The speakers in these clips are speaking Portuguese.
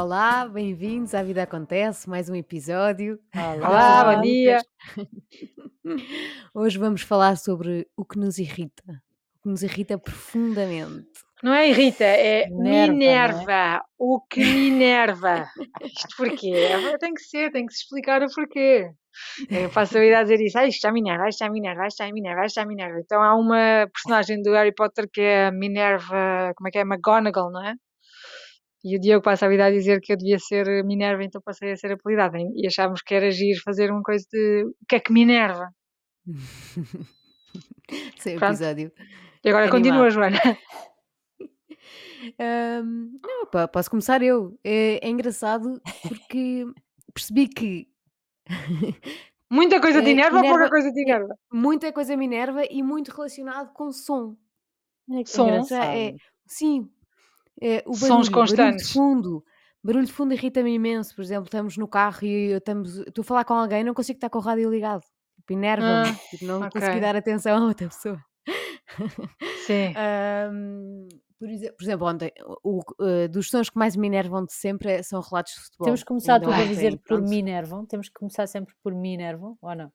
Olá, olá, bem-vindos à Vida Acontece, mais um episódio. Olá, bom dia. Hoje vamos falar sobre o que nos irrita, o que nos irrita profundamente. Não é irrita, é Nerva, não é? Minerva. O que Minerva? Isto porquê? Tem que ser, tem que se explicar o porquê. Eu passo a vida a dizer isso. Ah, isto é Minerva, isto é Minerva, isto é Minerva, isto é Minerva. Então há uma personagem do Harry Potter que é a Minerva, como é que é? McGonagall, não é? E o Diogo passa a vida a dizer que eu devia ser Minerva, então passei a ser apelidada. E achávamos que era giro fazer uma coisa de o que é que Minerva? Sem Pronto. episódio. E agora Animado. continua, Joana. Ahm, não, pá, posso começar eu. É, é engraçado porque percebi que Muita coisa te É, enerva ou pouca coisa te enerva? muita coisa me enerva e muito relacionado com som. Que Som. É, sim, é, o Sons barulho, barulho de constantes. fundo. Barulho de fundo irrita-me imenso. Por exemplo, estamos no carro e estamos, estou a falar com alguém não consigo estar com o rádio ligado. Tipo, enerva-me. Ah, tipo, não ok. consegui dar atenção a outra pessoa. Sim. Ahm, por, exe- por exemplo, ontem, o, o, eh, dos sons que mais me enervam de sempre é- são relatos de futebol. Temos que começar tudo a dizer por pronto, mim nervam. Temos que começar sempre por mim nervam, ou não?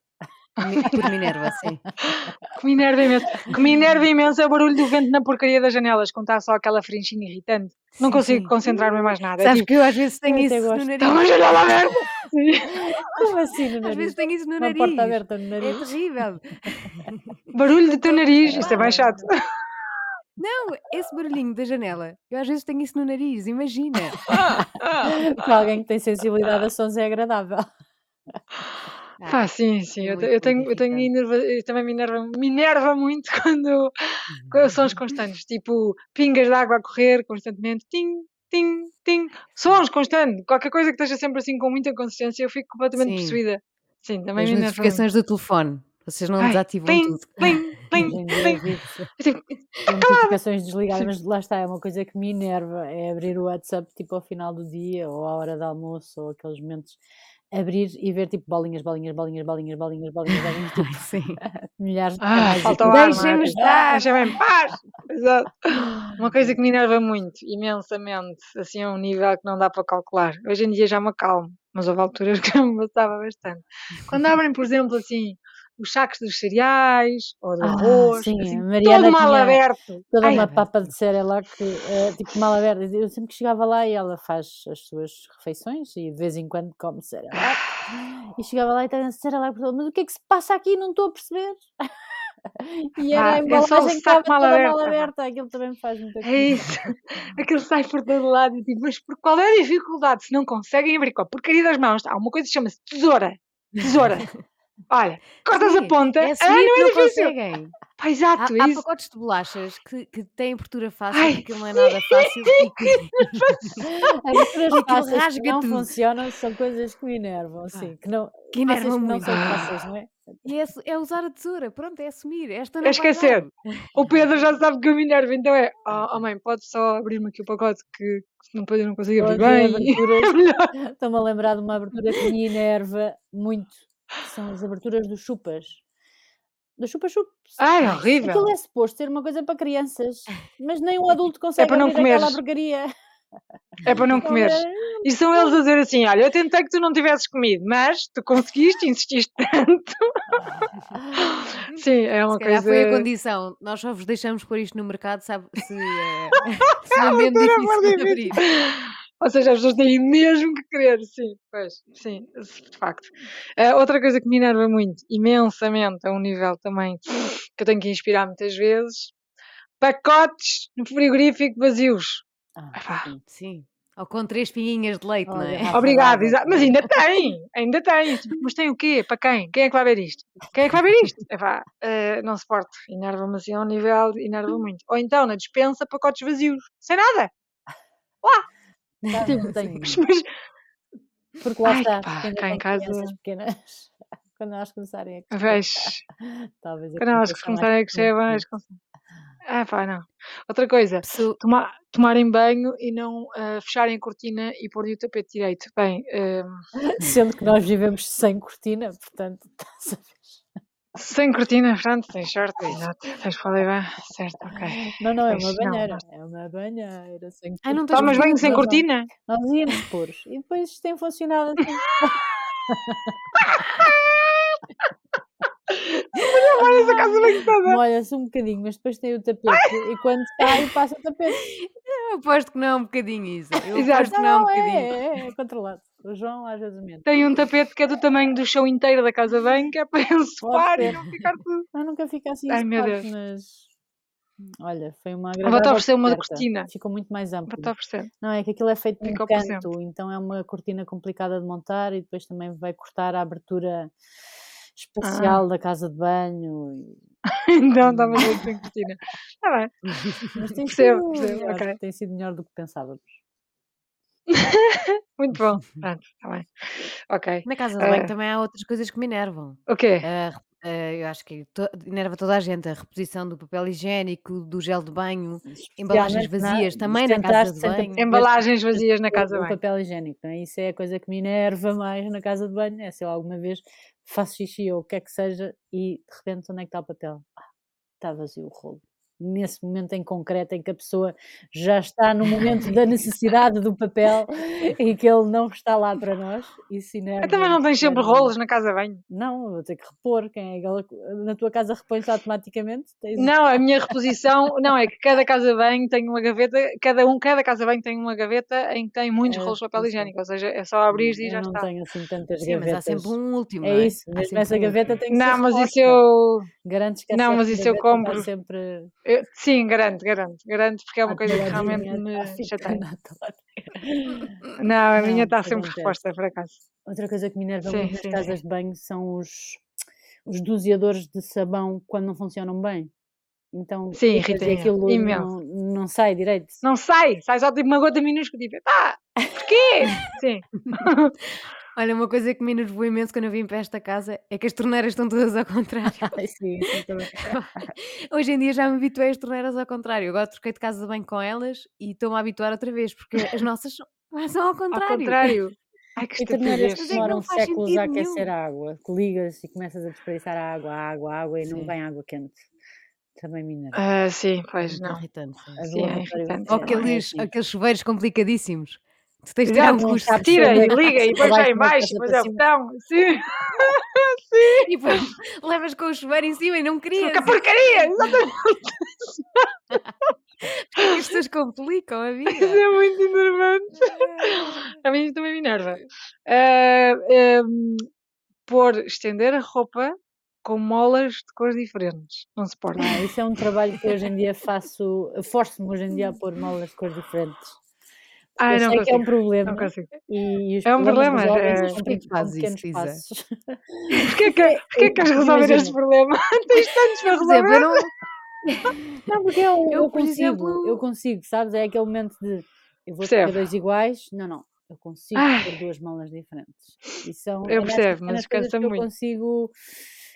Por Minerva, sim. Que me enerva imenso. Que me enerva imenso é o barulho do vento na porcaria das janelas, quando está só aquela frinchinha irritante. Não Sim, consigo sim. concentrar-me mais nada. É Sabes tipo, que eu às vezes tenho isso no gosto. está uma nariz. janela aberta! Como assim no Às nariz? vezes tenho isso no Uma porta nariz. aberta no É nariz? terrível. Barulho do teu nariz, isso é bem Ah, chato. Não, esse barulhinho da janela. Eu às vezes tenho isso no nariz, imagina. Para alguém que tem sensibilidade a sons é agradável. Ah, Pá, sim, sim. Eu, eu tenho, eu tenho enerva, eu também me enerva, me enerva muito quando com sons constantes, tipo pingas de água a correr constantemente, tim, tim, tim, sons constantes, qualquer coisa que esteja sempre assim com muita consistência, eu fico completamente Sim. possuída. Sim, também As me notificações do telefone. Vocês não Ai, desativam plim, tudo. plim, plim, plim. tipo, notificações desligadas, mas lá está, é uma coisa que me enerva, é abrir o WhatsApp tipo ao final do dia ou à hora do almoço ou aqueles momentos, abrir e ver tipo bolinhas, bolinhas, bolinhas, bolinhas, bolinhas, bolinhas, bolinhas, tipo sim. milhares de Ah, canais falta o aqui. ar, não é? Deixem-me Tipo, estar. Deixa-me em paz. Exato. Uma coisa que me enerva muito, imensamente, assim a um nível que não dá para calcular. Hoje em dia já me acalmo, mas houve alturas que me bastava bastante. Quando abrem, por exemplo, assim, os sacos dos cereais ou do Ah, arroz, sim, assim, todo mal aberto. toda Ai, uma papa de lá que, eh, tipo, mal aberta. Eu sempre que chegava lá e ela faz as suas refeições e de vez em quando come Cerelac. E chegava lá e estava Cerelac por todo, mas o que é que se passa aqui? Não estou a perceber. E era Ah, a é embalagem que estava mal toda mal aberto. aberta. Aquilo também me faz muita É confusão. isso. Aquilo sai por todo lado. E tipo, mas por qual é a dificuldade? Se não conseguem abrir com a porcaria das mãos, há uma coisa que chama-se tesoura. Tesoura. Olha, cortas a Sim, ponta. é ah, assumir não é não difícil. conseguem. Pá, exato, Há, é há isso. pacotes de bolachas que, que têm abertura fácil, Ai, que aquilo não é nada fácil e que aquilo fáceis que não tudo. funcionam são coisas que me enervam, assim, que não, que fáceis enerva que não são fáceis, não é? E é, é usar a tesoura, pronto, é assumir. Esta É não dar. esquecer. O Pedro já sabe que eu me enervo, então é, oh, oh mãe, pode só abrir-me aqui o pacote que não, eu não consigo abrir bem. É estou-me a lembrar de uma abertura que me enerva muito, são as aberturas dos chupas. Dos chupa-chups. Ai, Aquilo horrível. é suposto ser uma coisa para crianças, mas nem um adulto É consegue para não abrir aquela porcaria. É para não é- E são eles a dizer assim: olha, eu tentei que tu não tivesses comido, mas tu conseguiste, insististe tanto. Sim, é Se uma calhar foi a coisa. condição. Nós só vos deixamos pôr isto no mercado, sabe? Se, eh, se Ah, é mesmo difícil de abrir. Ou seja, as pessoas têm mesmo que querer, sim, pois, sim, de facto. Ah, outra coisa que me enerva muito, imensamente, a um nível também que eu tenho que inspirar muitas vezes, pacotes no frigorífico vazios. Ah, sim. Sim. Ou com três pinguinhas de leite, não é? Obrigada, mas ainda tem, ainda tem. Mas tem o quê? Para quem? Quem é que vai ver isto? Quem é que vai ver isto? Epá, eh, não suporto, enerva-me assim a um nível, enerva muito. Ou então, na dispensa, pacotes vazios, sem nada. Tá, não tenho. mas, Porque lá Ai, está, pá, cá em casa- pequenas. Quando elas começarem a crescer, vejo, talvez quando elas começarem a crescer, vais. Ah, pá, não. Outra coisa, Pessoa- toma- tomarem banho e não ah, fecharem a cortina e pôr o tapete direito. Bem, ah, Sendo que nós vivemos sem cortina, portanto, estás a ver? Sem cortina, pronto, tens sorte, exato. Tens para ali bem, certo, ok. Não, não, é uma não, banheira. nós- É uma banheira sem Ai, não tens Tomas banho sem Não, não. cortina? Nós íamos pôr. E depois isto tem funcionado assim. Olha essa casa bem toda. Molha-se um bocadinho, mas depois tem o tapete. E quando sai, passa o tapete. Eu aposto que não é um bocadinho isso. Eu Exato. aposto que não é um Não, bocadinho. é, é, é controlado. O João às vezes mente. Tem um tapete que é do tamanho do chão inteiro da casa bem, que é para ele sopar e não ficar tudo. Mas nunca fica assim Ai, meu Deus. mas olha, foi uma Vou-te agradável oferecer uma de cortina. Ficou muito mais amplo. Vou-te oferecer. Não, é que aquilo é feito ao por canto, então é uma cortina complicada de montar e depois também vai cortar a abertura espacial da casa de banho. Então estava muito sem cortina. Está bem. Mas tem Percebo, sido, percebo, melhor, ok. tem sido melhor do que pensávamos. Muito bom. Pronto, está bem. Ok. Na casa de banho Ah. também há outras coisas que me enervam. O quê? A rep- a- eu acho que to- enerva toda a gente a reposição do papel higiênico, do gel de banho, embalagens na- vazias também na casa de sempre a banho. Embalagens vazias na o- casa o bem. papel higiênico, não é? Isso é a coisa que me enerva mais na casa de banho. É se eu alguma vez faço xixi ou o que é que seja e de repente onde é que está o papel? Ah, está vazio o rolo. Nesse momento em concreto em que a pessoa já está no momento da necessidade do papel e que ele não está lá para nós, isso enerva. Então, mas não tens sempre rolos na casa bem? Não, vou ter que repor. Quem é Na tua casa repõe-se automaticamente? Tens... Não, a minha reposição, não, é que cada casa bem tem uma gaveta, cada um, cada casa bem tem uma gaveta em que tem muitos É, rolos de papel não sei. higiênico, ou seja, é só abrir e eu já não está. tenho assim tantas Sim, mas há gavetas. sempre um último. É não é? isso, mesmo essa um gaveta último. tem que ser Não, mas isso eu, Garantes que não, mas isso eu compro. sempre eu- sim, garanto, garanto, garanto, porque é uma coisa que realmente atoladinha, me está chateia. ficando atoladinha. Não, a Não, minha está isso sempre reposta, por acaso. Outra coisa que me enerva Sim, muito nas sim, casas sim. de banho são os, os doseadores de sabão quando não funcionam bem. Então, Sim, irrita aquilo imenso. não, não sai direito. Não sai, sai só tipo uma gota minúscula, tipo, pá, porquê? Sim. Olha, uma coisa que me enervou imenso quando eu vim para esta casa é que as torneiras estão todas ao contrário. Ai, sim, sim, também. Hoje em dia já me habituei às torneiras ao contrário. Agora troquei de casa de banho com elas e estou-me a habituar outra vez, porque as nossas são, são ao Ao contrário. contrário. Ai, que E torneiras que é demoram não séculos a nenhum. aquecer a água, que ligas e começas a desperdiçar a água, a água, a água e não Sim. vem água quente. Também me enerva. Ah, sim, pois É não. irritante. sim. É lavatório irritante. Ou é- é aqueles, assim. aqueles chuveiros complicadíssimos. Tu tens de tirar um curso Tira e liga e Abaixo já em baixo, depois é o botão. Sim. e depois levas com o chuveiro em cima e não querias. Que porcaria! Exatamente. Porque as pessoas complicam a vida. Isso é muito enervante. A mim também me enerva. Ah, ehm, pôr, estender a roupa com molas de cores diferentes. Não se pode. Ah, isso é um trabalho que hoje em dia faço, forço-me hoje em dia a pôr molas de cores diferentes. Ai, eu não sei que é um consigo. problema Não consigo. e, e os É um problema, é- Porquê que pequenos isso, Isa? Porquê que, porquê que queres resolver este problema? Tens tantos para Por exemplo, eu resolver. não. Não, porque eu, Eu, eu por consigo, exemplo- eu consigo, sabes? É aquele momento de eu vou ter dois iguais. Não, não, eu consigo Ai. ter duas molas diferentes. E são Eu é percebo, mas coisas cansa que eu muito. consigo,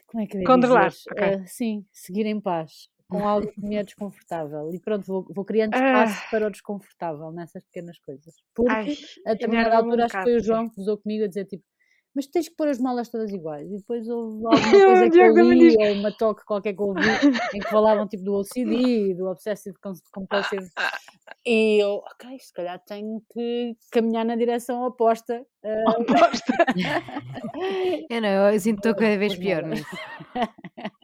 como é que eu Controlar, dizer? ok. Ah, sim, seguir em paz. Com algo que me é desconfortável. E pronto, vou, vou criando Ah. espaço para o desconfortável nessas pequenas coisas. Porque Ai, a determinada enerva-me um altura acho que foi o. João que usou comigo a dizer tipo mas tens que pôr as molas todas iguais e depois houve alguma coisa que eu li ou uma toque qualquer que eu ouvi em que falavam tipo do OCD, do Obsessive Compulsive e eu, ok, se calhar tenho que caminhar na direção oposta ah, Eu não, eu sinto que estou cada vez pior não. nisso.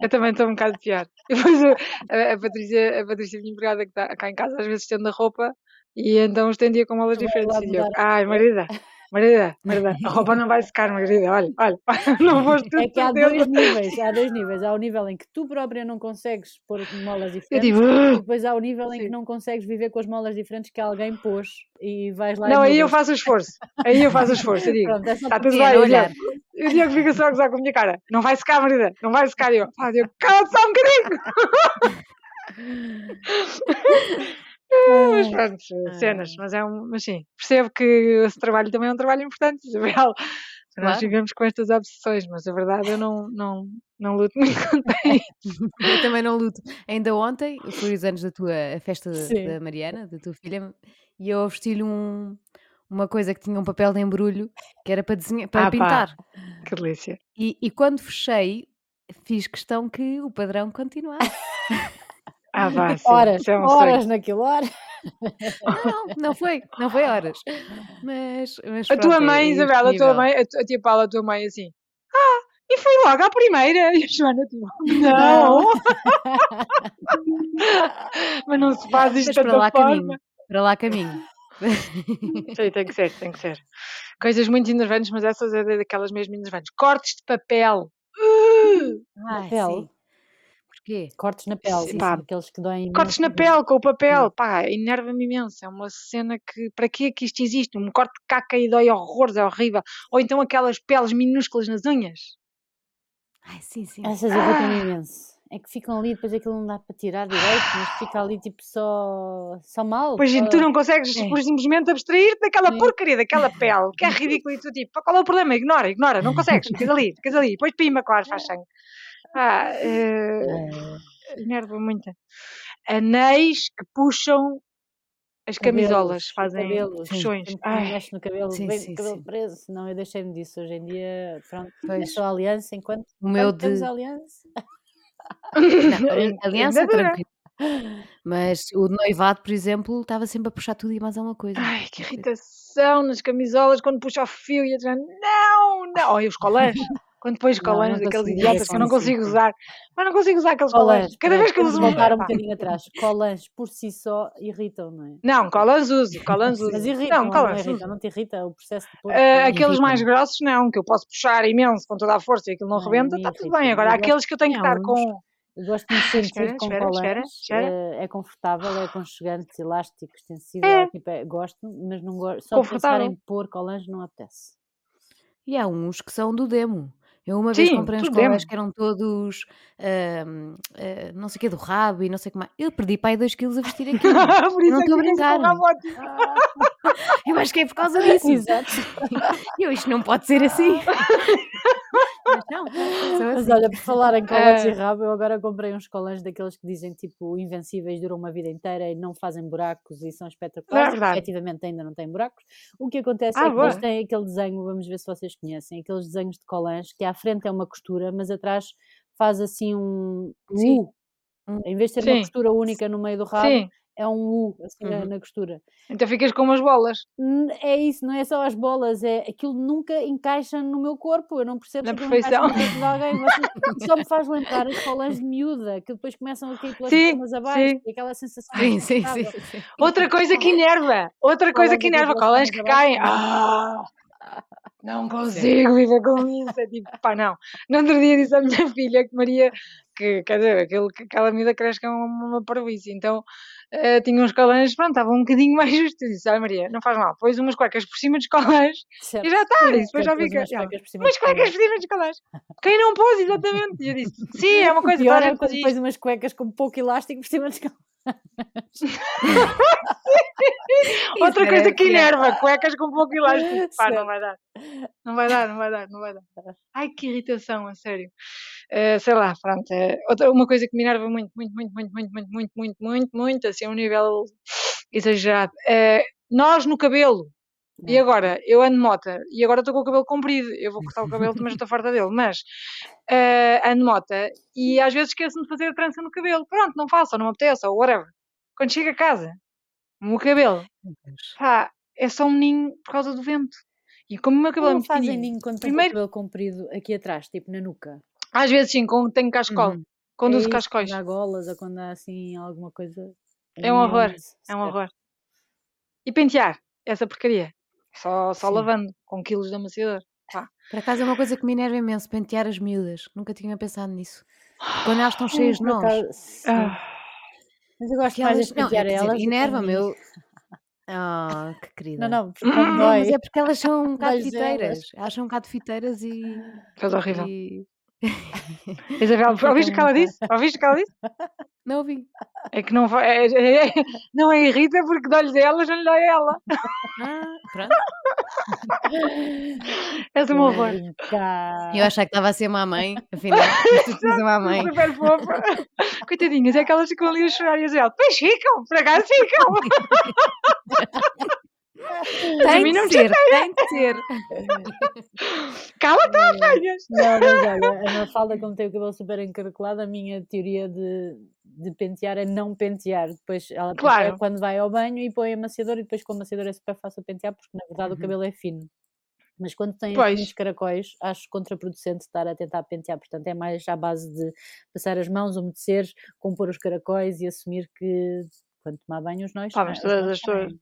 Eu também estou um bocado pior. Depois eu- a, a Patrícia, a Patrícia, minha empregada, que está cá em casa, às vezes estende a roupa e então estendia com Tu vais diferentes. E eu, ai. Marida, Marida, Marida, a roupa não vai secar, Marida, olha, olha, não foste tu É que há dois níveis, há dois níveis. Há o nível em que tu própria não consegues pôr molas Eu diferentes digo, e depois há o nível em que Sim. não consegues viver com as molas diferentes que alguém pôs e vais lá não, aí eu faço o esforço, aí eu faço o esforço, eu digo, Pronto, é está tudo Sim, é bem, no e o Diogo, olhar. e o Diogo fica só a gozar com a minha cara, não vai secar, Marida, não vai secar, e eu, ah, Diogo, cala-te só um bocadinho. Mas pronto, cenas, Ai. mas é um, mas sim, percebo que esse trabalho também é um trabalho importante, Isabel. Nós Claro. ficamos com estas obsessões, mas a verdade eu não, não, não luto muito contra isso. Eu também não luto. Ainda ontem foi os anos da tua festa da- Sim. da Mariana, da tua filha, e eu ofereci-lhe um, uma coisa que tinha um papel de embrulho que era para desenhar, para Ah, pá. pintar. Que delícia. E, e quando fechei, fiz questão que o padrão continuasse. Ah, vá, sim. Horas, é um sonho. horas naquilo, horas. Não, não foi, não foi horas. Mas, mas A tua é- mãe, é Isabela, a tua mãe, a, tu- a tia Paula, a tua mãe, assim. Ah, e foi logo à primeira. E a Joana, tipo, não. Mas não se faz isto Mas para lá forma. caminho. Para lá caminho. Sim, tem que ser, tem que ser. Coisas muito enervantes, mas essas é daquelas mesmo enervantes. Cortes de papel. Uh! Ai, Papel. sim. Porquê? Cortes na pele, Sim, sim, pá. aqueles que doem Cortes na mas- pele, com o papel. Pá, enerva-me imenso. É uma cena que. Para que é que isto existe? Um corte de caca e dói horrores, é horrível. Ou então aquelas peles minúsculas nas unhas. Ai, sim, sim. Essas irritam-me imenso. É que ficam ali, depois aquilo não dá para tirar direito, mas fica ali tipo só, só mal. Pois só- tu não consegues É. simplesmente abstrair-te daquela Sim. porcaria, daquela pele, que é ridículo e tu tipo, "Pá, qual é o problema? Ignora, ignora, não consegues, ficas ali, ficas ali, depois pima, claro, faz sangue. Ah, enerva muito. Anéis que puxam as camisolas, cabelos, fazem cabelos, puxões. Ai, mexe no cabelo, Sim, vem sim, o cabelo sim. preso. Não, eu deixei-me disso. Hoje em dia, pronto, Pois. só aliança enquanto, O meu enquanto temos de. aliança. Não, ali- aliança tranquilo. Mas o de noivado, por exemplo, estava sempre a puxar tudo e mais alguma coisa. Ai, que irritação nas camisolas quando puxa o fio e a dizer não, não. Olha os colãs. Quando pões Não, colãs não daqueles idiotas que eu não consigo. usar. Mas não consigo usar aqueles colãs. Cada vez que eu uso um. voltar um bocadinho atrás. Colãs por si só irritam, não é? Não, colãs uso, colãs uso. Mas irritam, Não, não, colãs irritam, uso. não te irrita o processo de pôr Ah, aqueles mais grossos não, que eu posso puxar imenso com toda a força e aquilo não Não, rebenta, está tudo bem. Agora, aqueles que eu tenho que estar com. eu gosto de me Ah, sentir espera, com espera, espera, colãs. espera. eh, É confortável, é aconchegante, elástico, extensível. É, é tipo, é- gosto, mas não gosto. Só pensar confortável. em pôr colãs não apetece. E há uns que são do demo. Eu uma vez Sim, comprei uns colãs que eram todos ah, não sei o que do rabo e não sei o que mais. Eu perdi para aí 2 quilos a vestir aquilo. Não é estou a brincar. Eu acho que é por causa disso. Exato. Eu, isto não pode ser assim. Mas não, sou Mas assim. olha, por falar em colãs e Ah, rabo, eu agora comprei uns colãs daqueles que dizem tipo invencíveis, duram uma vida inteira e não fazem buracos e são é espetaculares. verdade. Efetivamente ainda não têm buracos. O que acontece Ah, é que eles boa. têm aquele desenho, vamos ver se vocês conhecem, aqueles desenhos de colãs que à frente é uma costura, mas atrás faz assim um Sim. U. Hum. Em vez de ter uma Sim, costura única no meio do rabo, sim. É um U assim na, Uhum. na costura. Então ficas com umas bolas É isso, não é só as bolas, é aquilo nunca encaixa no meu corpo. Eu não percebo na perfeição. de alguém. Vocês- Só me faz lembrar as colãs de miúda, que depois começam a cair pelas pernas abaixo, sim. e aquela sensação Sim, sim, sim, sim. Outra coisa que enerva. Outra coisa Colãs que cair enerva. Colãs que caem. Ah, não Sim. consigo viver com isso. É tipo, pá, não. No outro dia disse à minha filha que Maria, que quer dizer, aquele, que aquela miúda cresce que é uma, uma parvoíce. Então eh, tinha uns colãs, pronto, estavam um bocadinho mais justos. Eu disse, ah, Maria, não faz mal. Pôs umas cuecas por cima dos colãs e já está. E depois já fica. umas Ela, cuecas por cima umas dos cuecas colãs. por cima dos colãs. Quem não pôs, exatamente. E eu disse, sim, é uma coisa, toda pior é quando pões umas cuecas com pouco elástico por cima dos colãs. Outra coisa que enerva, cuecas com pouco elástico. Pá, não vai dar. Não vai dar, não vai dar, não vai dar. Ai, que irritação, a sério. Eh, sei lá, pronto. eh, outra, uma coisa que me enerva muito, muito, muito, muito, muito, muito, muito, muito, muito, muito, assim, a um nível exagerado. Eh, nós no cabelo. E É. agora, eu ando mota e agora estou com o cabelo comprido. Eu vou cortar o cabelo, mas estou farta dele. Mas eh, ando mota e às vezes esqueço-me de fazer a trança no cabelo. Pronto, não faço, ou não me apetece, ou whatever. Quando chego a casa, o meu cabelo, pá, é só um ninho por causa do vento. E como o meu cabelo é Não muito fazem ninho quando tens o primeiro, cabelo comprido aqui atrás, tipo na nuca. às vezes sim, quando tenho cascol, Uhum. quando É uso cascóis, quando há golas ou quando há assim alguma coisa. É um horror, é um stress. horror. E pentear, essa porcaria, só, só Sim. lavando, com quilos de amaciador. Pá. Por acaso é uma coisa que me enerva imenso, pentear as miúdas. Nunca tinha pensado nisso. Quando elas estão Hum, cheias de nós. Ah, Mas eu gosto Que mais elas, de não, é, dizer, elas enerva-me. mim. Eu... Ah, que Não, querida. não, porque quando Não, mas é porque elas são um bocado fiteiras. Elas são um bocado fiteiras e. faz horrível. e... Isabel, ouviste o que ela disse? Ouviste o que ela disse? Não ouvi. É que não, vai- é, é- é- não é irrita porque dói-lhe a elas, não lhe a ela. Ah, pronto. És um Estou a horror. Eu achava que estava a ser uma mãe, afinal, tu tens uma mãe. Super fofa. Coitadinhas, é que elas ficam ali a chorar e a dizer, pois ficam, por acaso ficam. Tem de não ser, tem de ser. Cala-te, apanhas! Não, mas olha, a Mafalda, como tem o cabelo super encaracolado, a minha teoria de, de pentear é não pentear. Depois ela Claro. quando vai ao banho e põe amaciador e depois com o amaciador é super fácil pentear porque na verdade o Uhum. cabelo é fino. Mas quando tem uns caracóis, acho contraproducente estar a tentar pentear. Portanto, é mais à base de passar as mãos, umedecer, compor os caracóis e assumir que quando tomar banho os nós, Pá, mas os todas as saem.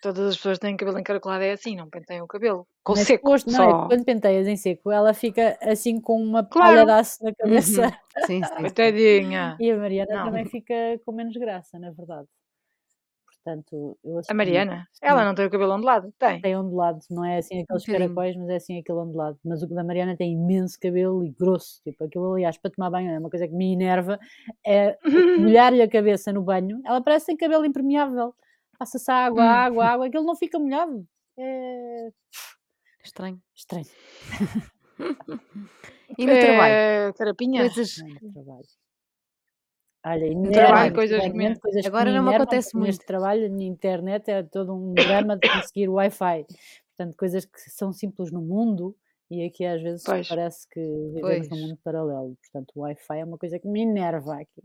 Todas as pessoas têm cabelo encaracolado, é assim, não penteiam o cabelo. Com Mas seco, depois, não, é só. quando penteias em seco, ela fica assim com uma Claro. palha de aço na cabeça. Uhum. Sim, sim. Coitadinha. E a Mariana Não. também fica com menos graça, na verdade. Portanto, eu A. Mariana, ela não tem o cabelo ondulado? Tem. Tem ondulado, não é assim aqueles caracóis, mas é assim aquele ondulado. Mas o da Mariana tem imenso cabelo e grosso. Tipo, aquilo, aliás, para tomar banho é uma coisa que me enerva. É molhar-lhe a cabeça no banho. Ela parece que tem cabelo impermeável. Passa-se água, Hum. água, água. Aquilo não fica molhado. É Estranho. estranho. E no trabalho? É, carapinha? Coisas. No trabalho. Olha, trabalho, coisas coisas Agora não me acontece porque Neste muito. trabalho, na internet, é todo um drama de conseguir Wi-Fi. Portanto, coisas que são simples no mundo e aqui às vezes Pois. parece que vivemos num Pois. mundo paralelo. Portanto, o Wi-Fi é uma coisa que me enerva aqui.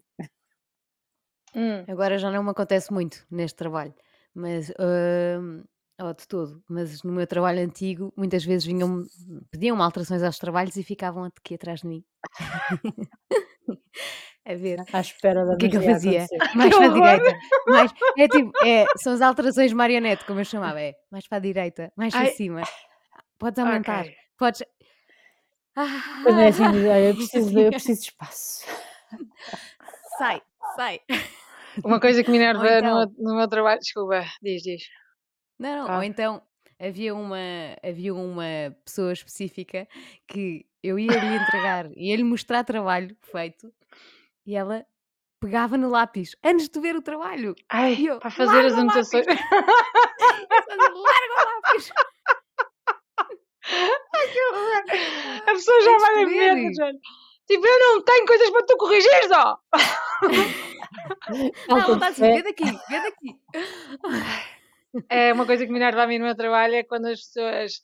Hum. Agora já não me acontece muito neste trabalho, mas hum, ou de todo, mas no meu trabalho antigo muitas vezes vinham pediam alterações aos trabalhos e ficavam aqui atrás de mim a ver À espera da o que é que eu magia fazia acontecer. mais para a horror! direita mais é tipo é, são as alterações marionete como eu chamava é mais para a direita mais para Ai. cima podes aumentar Ok. podes Quando é assim, ah, diz, "Olha, eu preciso, de- eu preciso de espaço. sai sai Uma coisa que me ou enerva no, então meu- no meu trabalho, desculpa, diz, diz. Não, não, ou Ah. então havia uma, havia uma pessoa específica que eu ia lhe entregar, ia lhe mostrar trabalho feito e ela pegava no lápis antes de ver o trabalho. Ai, eu, para fazer as anotações. Larga o lápis! Ai, que horror! A pessoa já vai a ver. Tipo, eu não tenho coisas para tu corrigir, só! Não, de está assim, vê daqui, vê daqui. É uma coisa que me enerva a mim no meu trabalho é quando as pessoas.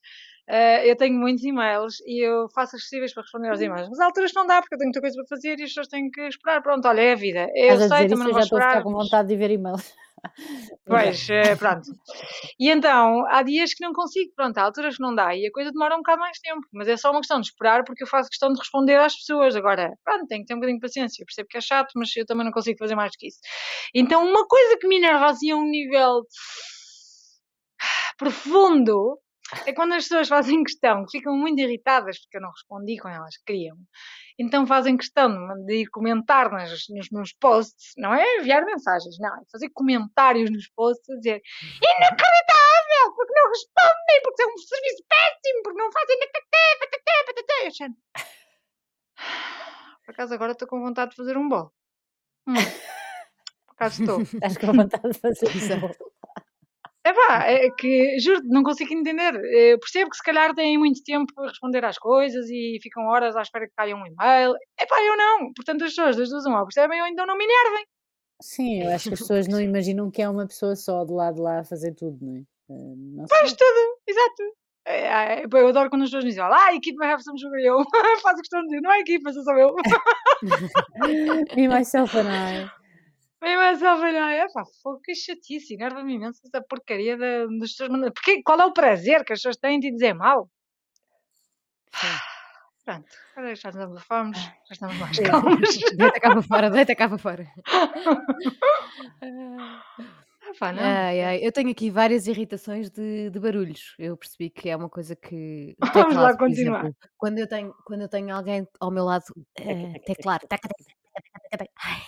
eh, eu tenho muitos e-mails e eu faço as possíveis para responder aos e-mails, mas há alturas não dá porque eu tenho muita coisa para fazer e as pessoas têm que esperar. Pronto, olha, é a vida. Eu Estás a sei, também isso, não vou estou a ficar esperar. com vontade de ver e-mails. Pois, eh, pronto. E então, há dias que não consigo, pronto, há alturas que não dá e a coisa demora um bocado mais tempo, mas é só uma questão de esperar porque eu faço questão de responder às pessoas. Agora, pronto, tenho que ter um bocadinho de paciência, eu percebo que é chato, mas eu também não consigo fazer mais do que isso. Então, uma coisa que me enerva assim a um nível profundo é quando as pessoas fazem questão, que ficam muito irritadas porque eu não respondi quando elas queriam. Então fazem questão de- ir comentar nas, nos meus posts, não é enviar mensagens, não, é fazer comentários nos posts a dizer inacreditável, porque não respondem, porque é um serviço péssimo, porque não fazem nataté, pataté, pataté. Eu achando, Por acaso agora estou com vontade de fazer um bolo. Hum, por acaso estou. Estás com vontade de fazer é- isso. É pá, é que juro, não consigo entender. Eu percebo que se calhar têm muito tempo para responder às coisas e ficam horas à espera que caia um e-mail. É pá, eu não. Portanto, as pessoas das duas uma percebem ou então não me enervem. Sim, eu acho que as pessoas não imaginam que é uma pessoa só de lado de lá a fazer tudo, não é? Eh, Não Faz tudo, exato. É, é, eu adoro quando as pessoas me dizem, ah, a equipa have somos eu. Faço questão de dizer, não é a equipa, sou só eu. Me, myself and I. Bem, mas a velha, é pá, fogo, que chatice, enerva-me imenso essa porcaria da, pessoas. mandando- Porque, qual é o prazer que as pessoas têm de dizer mal? Pronto, agora já nos abafamos, já estamos mais calmos. Deita cá para fora, deita cá para fora. Ah, pá, não. Ai, ai, eu tenho aqui várias irritações de, de barulhos. Eu percebi que é uma coisa que. o Vamos lá teclado, continuar. exemplo, quando eu tenho, quando eu tenho alguém ao meu lado, eh, teclar, ai,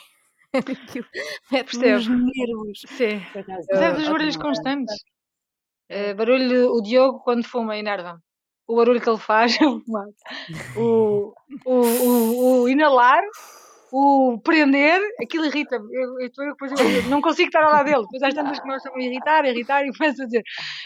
Percebo. nos nervos. Sim. Mas é eu barulhos constantes. Eh, barulho, o Diogo quando fuma enerva O barulho que ele faz é o. O, o, o, inalar, o prender, aquilo irrita-me. Eu, eu, eu, eu não consigo estar ao lado dele. Depois às tantas começam a irritar, a irritar e começo a dizer: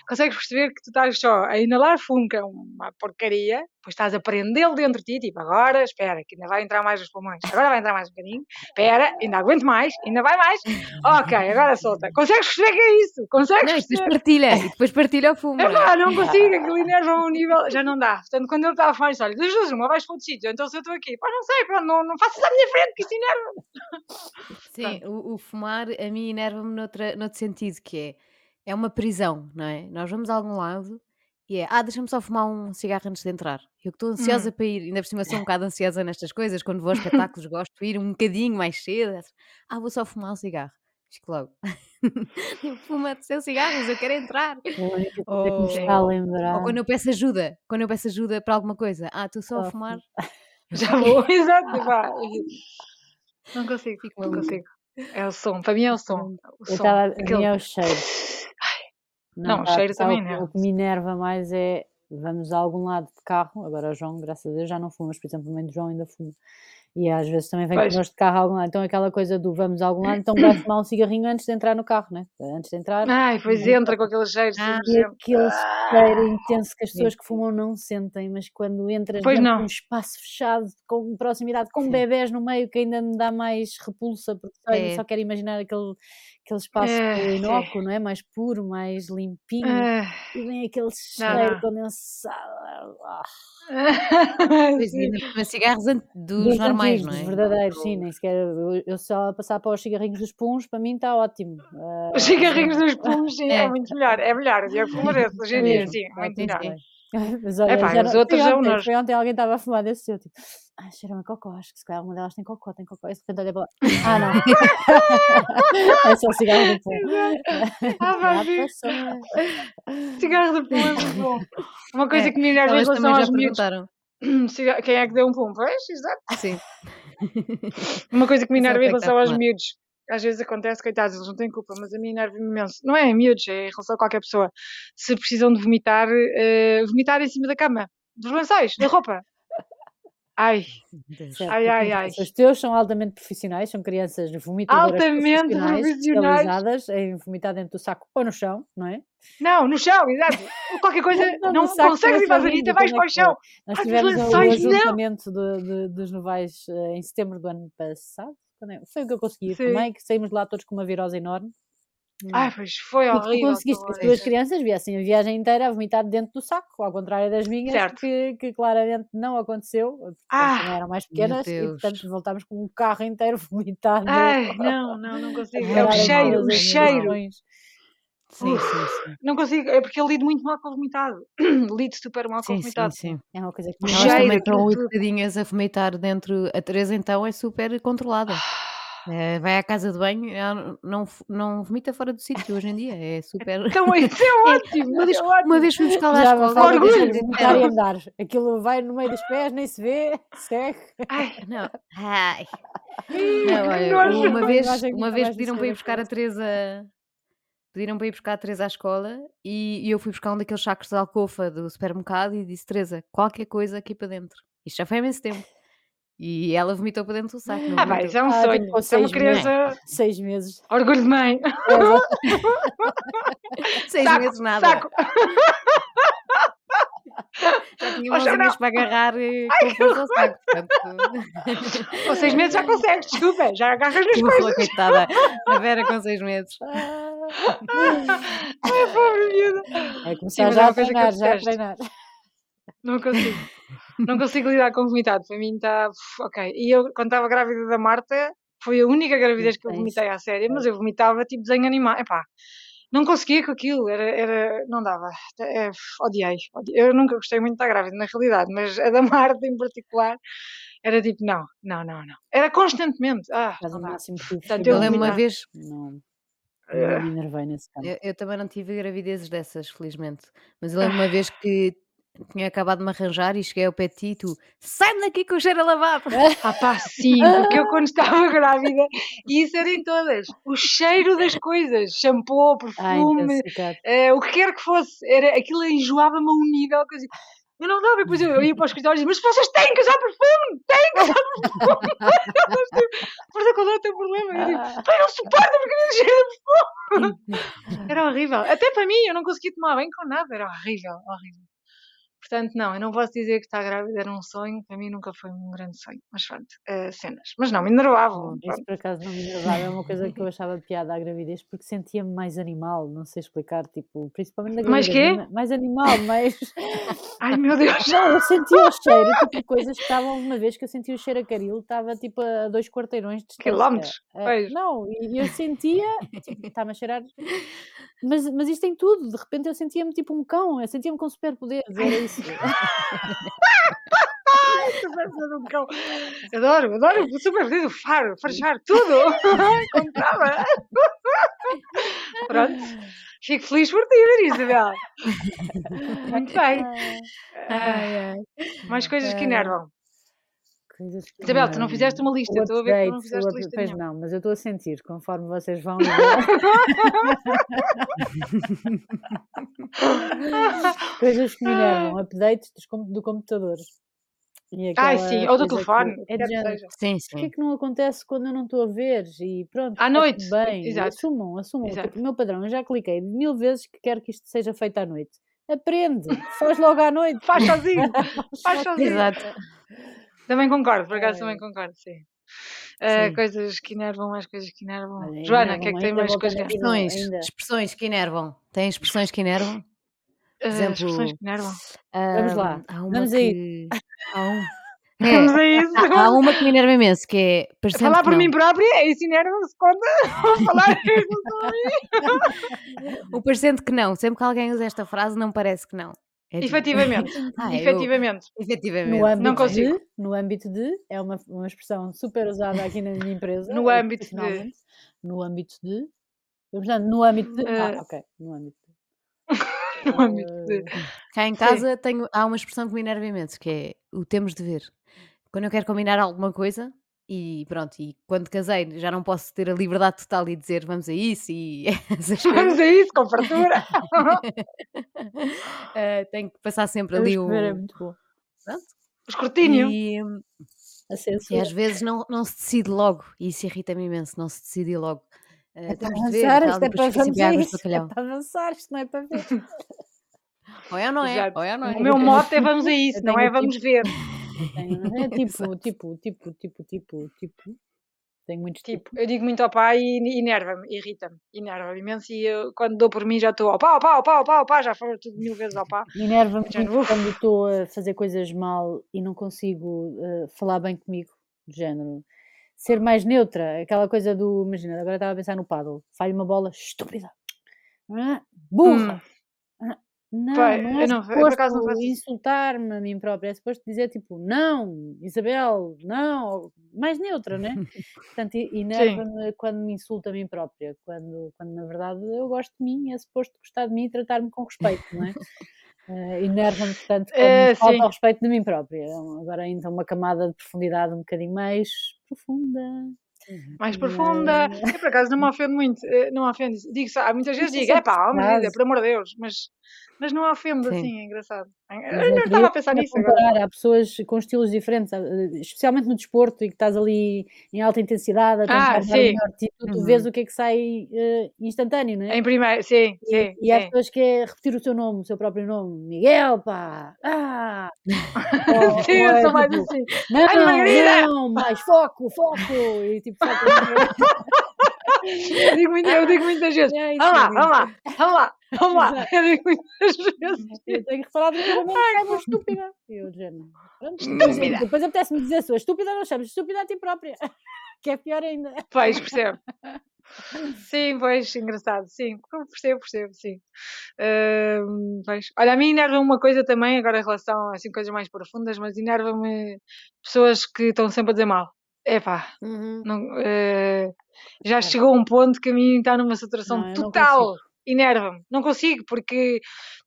consegues perceber que tu estás só a inalar fumo, que é uma porcaria, Depois estás a prendê-lo dentro de ti, tipo, agora, espera, que ainda vai entrar mais os pulmões. Agora vai entrar mais um bocadinho. Espera, ainda aguento mais, ainda vai mais. Ok, agora solta. Consegues perceber que é isso? Consegues Não, e depois partilha, e depois partilha o fumo. não é? Epá, não consigo, aquilo enerva a um nível, já não dá. Portanto, quando ele estava a fumar, disse, olha, das duas uma, vais para outro sítio, então se eu estou aqui, pá, não sei, pronto, não, não faças à minha frente, que isso enerva. Sim, o, o fumar a mim enerva-me noutra, noutro sentido, que é, é uma prisão, não é? Nós vamos a algum lado e é, ah, deixa-me só fumar um cigarro antes de entrar. Eu que estou ansiosa Hum. para ir, ainda por cima sou um bocado ansiosa nestas coisas, quando vou a espetáculos gosto de ir um bocadinho mais cedo. Ah, vou só fumar um cigarro. Fico logo. Fuma de seu cigarros, eu quero entrar. Que me Ou, ou quando eu peço ajuda, quando eu peço ajuda para alguma coisa, ah, estou só a fumar, Já vou, exato. Não consigo, fico não consigo. É o som, para mim é o som. O Eu som, estava, a mim aquele. é o cheiro. Não, o a cheiro também o, não. o que me enerva mais é vamos a algum lado de carro. Agora o João, graças a Deus, já não fuma, mas por exemplo, a mãe do João ainda fuma. E às vezes também vem Pois. connosco de carro a algum lado. Então aquela coisa do vamos a algum lado, então vai fumar um cigarrinho antes de entrar no carro, né? Antes de entrar. Ai, pois entra com aquele cheiro Ah, E aquele cheiro intenso que as pessoas que fumam não sentem, mas quando entras Pois dentro de não. um espaço fechado, com proximidade, com Sim. bebés no meio, que ainda me dá mais repulsa, porque É. só quero imaginar aquele, aquele espaço É, inócuo, não é? Mais puro, mais limpinho, Ah, e vem aquele cheiro não. condensado. Ah, Pois, cima cigarros dos dos normais, antigos, não dos é? verdadeiros, sim, nem sequer. Eu, ela passar para os cigarrinhos dos puns, para mim está ótimo. Ah, Os cigarrinhos dos pumes, sim, é É, muito melhor. É melhor. Eu fumo esse hoje em dia, sim, muito melhor. Mas olha, Epá, já os outros foi ontem, nós. foi ontem alguém estava a fumar desse eu tipo, ah, cheira a cocó, acho que se calhar uma delas tem cocó, tem cocó. E de repente olhei para lá, ah não, é só cigarro do pão. Ah, vai ver. Cigarro de pum é muito bom. Uma coisa É, que me enerva em relação aos miúdos. Quem é que deu um pum? Pois, exato. Sim. Uma coisa que me enerva em é que está relação aos miúdos. Às vezes acontece, coitados, eles não têm culpa, mas a mim enerva-me imenso. Não é em miúdos, é em relação a qualquer pessoa. Se precisam de vomitar, eh, vomitar em cima da cama, dos lençóis, da roupa. Ai. Certo, ai, ai, ai. Os teus são altamente profissionais, são crianças vomitadoras Altamente profissionais, especializadas em vomitar dentro do saco ou no chão, não é? Não, no chão, exato. Qualquer coisa, Não, não consegues ir para a varita, lançamento, vais como para é o chão. Nós Ai, tivemos o, não. ajuntamento do- de- dos novais eh, em setembro do ano passado. Quando é? Foi o que eu consegui Sim. também, que saímos de lá todos com uma virose enorme. Ai, pois foi E tu horrível. que conseguiste que as tuas crianças viessem a viagem inteira a vomitar dentro do saco, ao contrário das minhas, que, que claramente não aconteceu, porque Ah, eram mais pequenas, e portanto voltámos com um carro inteiro vomitado. Ai, não, não, não consigo. É o cheiro, o cheiro. direções. Sim, Uf, sim, sim. não consigo. É porque eu lido muito mal com o vomitado. lido super mal com o Sim, sim, vomitado. sim. É uma coisa que cheiro, também estão tudo. educadinhas a vomitar dentro. A Teresa então é super controlada. Eh, vai à casa de banho, não, não vomita fora do sítio hoje em dia. É super. Então isso é É, ótimo. uma, vez, É uma ótimo. vez fui buscar lá me escola. Orgulho. vomitar e andar. Aquilo vai no meio dos pés, nem se vê, segue. Ai, não. Ai. Não, olha, uma Uma vez, uma vez pediram para ir buscar a. Teresa. Pediram para ir buscar a Teresa à escola e, e eu fui buscar um daqueles sacos de alcofa do supermercado e disse: Teresa, qualquer coisa aqui para dentro. Isto já foi há imenso tempo. E ela vomitou para dentro do saco, Ah, vai, é um Ah, sonho. é uma seis meses. criança. Seis meses. Orgulho de mãe. É. Seis Saco, meses nada. saco. Já tinha mãozinhas não. para agarrar eh, com força ao saco. Portanto, Com seis meses já consegues, desculpa, já agarras nas coisas. coitada. A Vera com seis meses. Ai, pobre miúda. É Sim, começar mas é já a que eu treinar, já a treinar. Não consigo. Não consigo lidar com vomitado. Para mim está. Ok. E eu, quando estava grávida da Marta, foi a única gravidez que eu vomitei à séria, mas eu vomitava tipo desenho animado. Epá, não conseguia com aquilo, era, era, não dava. É, odiei, odiei. Eu nunca gostei muito de estar grávida, na realidade, mas a da Marta em particular era tipo, não, não, não, não. Era constantemente. Ah, Faz não o máximo que Portanto, Eu lembro uma vez, Não, não eh, me enervei nesse caso. eu, eu também não tive gravidezes dessas, felizmente, mas eu lembro uma vez que tinha acabado de me arranjar e cheguei ao pé de ti e tu sai daqui com o cheiro a lavado. Ah pá, sim, porque eu quando estava grávida, e isso era em todas, o cheiro das coisas, shampoo, perfume, eh, o que quer que fosse, era, aquilo enjoava-me a um nível que eu dizia, eu não dava, depois eu, eu ia para os escritórios e dizia, mas vocês têm que usar perfume, têm que usar perfume. Eles tipo, Mas qual é o teu problema? Eu digo, Ah, eu não suporto porque eu cheiro de perfume. Era horrível, até para mim, eu não conseguia tomar bem com nada, era horrível, horrível. Portanto, não, eu não posso dizer que estar grávida era um sonho, para mim nunca foi um grande sonho, mas pronto, eh, cenas. Mas não, me enervavam. Isso por acaso não me enervava, é uma coisa que eu achava piada à gravidez, porque sentia-me mais animal, não sei explicar, tipo, principalmente na Mais gravidez. quê? ma- Mais animal, mais. Ai meu Deus! Não, eu sentia o cheiro, tipo, coisas que estavam uma vez que eu sentia o cheiro a caril, estava tipo a dois quarteirões de distância. Quilómetros, pois. não, e eu sentia, tipo, está-me a cheirar. Mas, mas isto tem tudo, de repente eu sentia-me tipo um cão, eu sentia-me com superpoderes, era isso. Cão. Adoro, adoro o super pedido, faro, farchar, tudo! Comprava! Pronto, fico feliz por ti, Isabel. Muito bem. Ai, ai. mais coisas que enervam. Que Isabel, tu não fizeste uma lista, estou a ver que tu não fizeste lista Pois nenhuma. não, mas eu estou a sentir, conforme vocês vão. coisas que me enervam, updates dos com- do computador. Ai, aquela sim, ou do coisa que telefone, É que género, seja. Sim, Porquê sim. que não acontece quando eu não estou a ver? E pronto, À noite, bem. exato. Assumam, assumam. Exato. Tipo, o meu padrão, eu já cliquei mil vezes que quero que isto seja feito à noite. Aprende, faz logo à noite. Faz sozinho, Faz sozinho. Exato. Também concordo, por acaso É. também concordo, sim. Ah, Sim. coisas que enervam, mais coisas que enervam. Olha, Joana, o que é que tem mais coisas que Expressões, ainda. expressões que enervam. Tem expressões que enervam? Ah, exemplo, expressões que enervam. Vamos lá, uma vamos aí. que. Há, um... Vamos é, a isso. há, há uma que me enerva imenso, que é Falar que por não. mim própria, é isso enerva-se quando vou falar isso. O parecendo que não. Sempre que alguém usa esta frase, não parece que não. É tipo, Efetivamente, ah, eu, efetivamente. efetivamente. No âmbito, Não consigo. de, no âmbito de, é uma, uma expressão super usada aqui na minha empresa. No eh, âmbito de. No âmbito de. Portanto, no âmbito de. Ah. Ah, ok. No âmbito de. No âmbito de. Eh, Cá em Sim. casa tenho, há uma expressão que me enerva imenso, que é o temos de ver. Quando eu quero combinar alguma coisa, e pronto, e quando casei já não posso ter a liberdade total e dizer vamos a isso e essas Vamos coisas. a isso, com fartura. Eh, tenho que passar sempre ali ver, é o. muito bom. Pronto. O escrutínio. E, A e às vezes não, não se decide logo, e isso irrita-me imenso, não se decide logo. Eh, É para avançar, isto é depois para fica vamos sempre a águas de isso. É para avançar, isto não é para ver. Ou é ou não é? Exato. Ou é ou não é? O meu mote é vamos a isso, não é vamos tipo- ver. É tipo, tipo, tipo, tipo, tipo, tipo. Tenho muitos Tipo, tipos. eu digo muito ao pai e enerva-me, irrita-me, enerva-me imenso. E eu, quando dou por mim, já estou ao pá, ao pá, ao pá, ao pá, ao pá, já foram tudo mil vezes ao pá. Enerva-me quando estou a fazer coisas mal e não consigo eh, falar bem comigo, do género. Ser mais neutra, aquela coisa do. Imagina, agora estava a pensar no paddle. Falha uma bola, estúpida. Ah, Burra. Ah, Não, Pai, não é eu não- suposto faço insultar-me a mim própria, é suposto dizer tipo, não, Isabel, não, mais neutra, né? Portanto, enerva-me quando me insulto a mim própria, quando, quando na verdade eu gosto de mim, é suposto gostar de mim e tratar-me com respeito, não é? Eh, enerva-me, portanto, quando me falta ao respeito de mim própria. Agora ainda uma camada de profundidade um bocadinho mais profunda. Mais profunda. Eu, por acaso, não me ofendo muito. eh, Não me ofendo. Digo há muitas vezes digo, é é pá, dizer, frase. por amor de Deus, mas, mas não ofendo Sim. assim, é engraçado. Mas Eu no não estava a pensar nisso agora. comparar, há pessoas com estilos diferentes, eh, especialmente no desporto, e que estás ali em alta intensidade a tentar Ah, o sim. melhor tu, tu vês Uhum. o que é que sai eh, instantâneo, não é? Em primeiro, sim, E, sim, e há sim. pessoas que é repetir o seu nome, o seu próprio nome, Miguel, pá! Ah! Ou, Sim, ou eu é sou mais tipo, assim. não, Ai, não, mais foco, foco! E tipo, foco. Eu digo, muito, eu digo muitas vezes, vamos lá, vamos lá, vamos lá, vamos lá. Eu digo muitas vezes. Eu tenho reparado que eu não chamo estúpida. Eu, de pronto, depois, Estúpida. depois apetece-me dizer, sou estúpida, não chamas estúpida a ti própria. Que é pior ainda. Pois, percebo. Sim, pois, engraçado, sim, percebo, percebo, sim. Ahm, pois. Olha, a mim enerva uma coisa também, agora em relação a assim, coisas mais profundas, mas enerva-me pessoas que estão sempre a dizer mal. Epá, Uhum. não, eh, já chegou um ponto que a mim está numa saturação não total. Enerva-me, não consigo, porque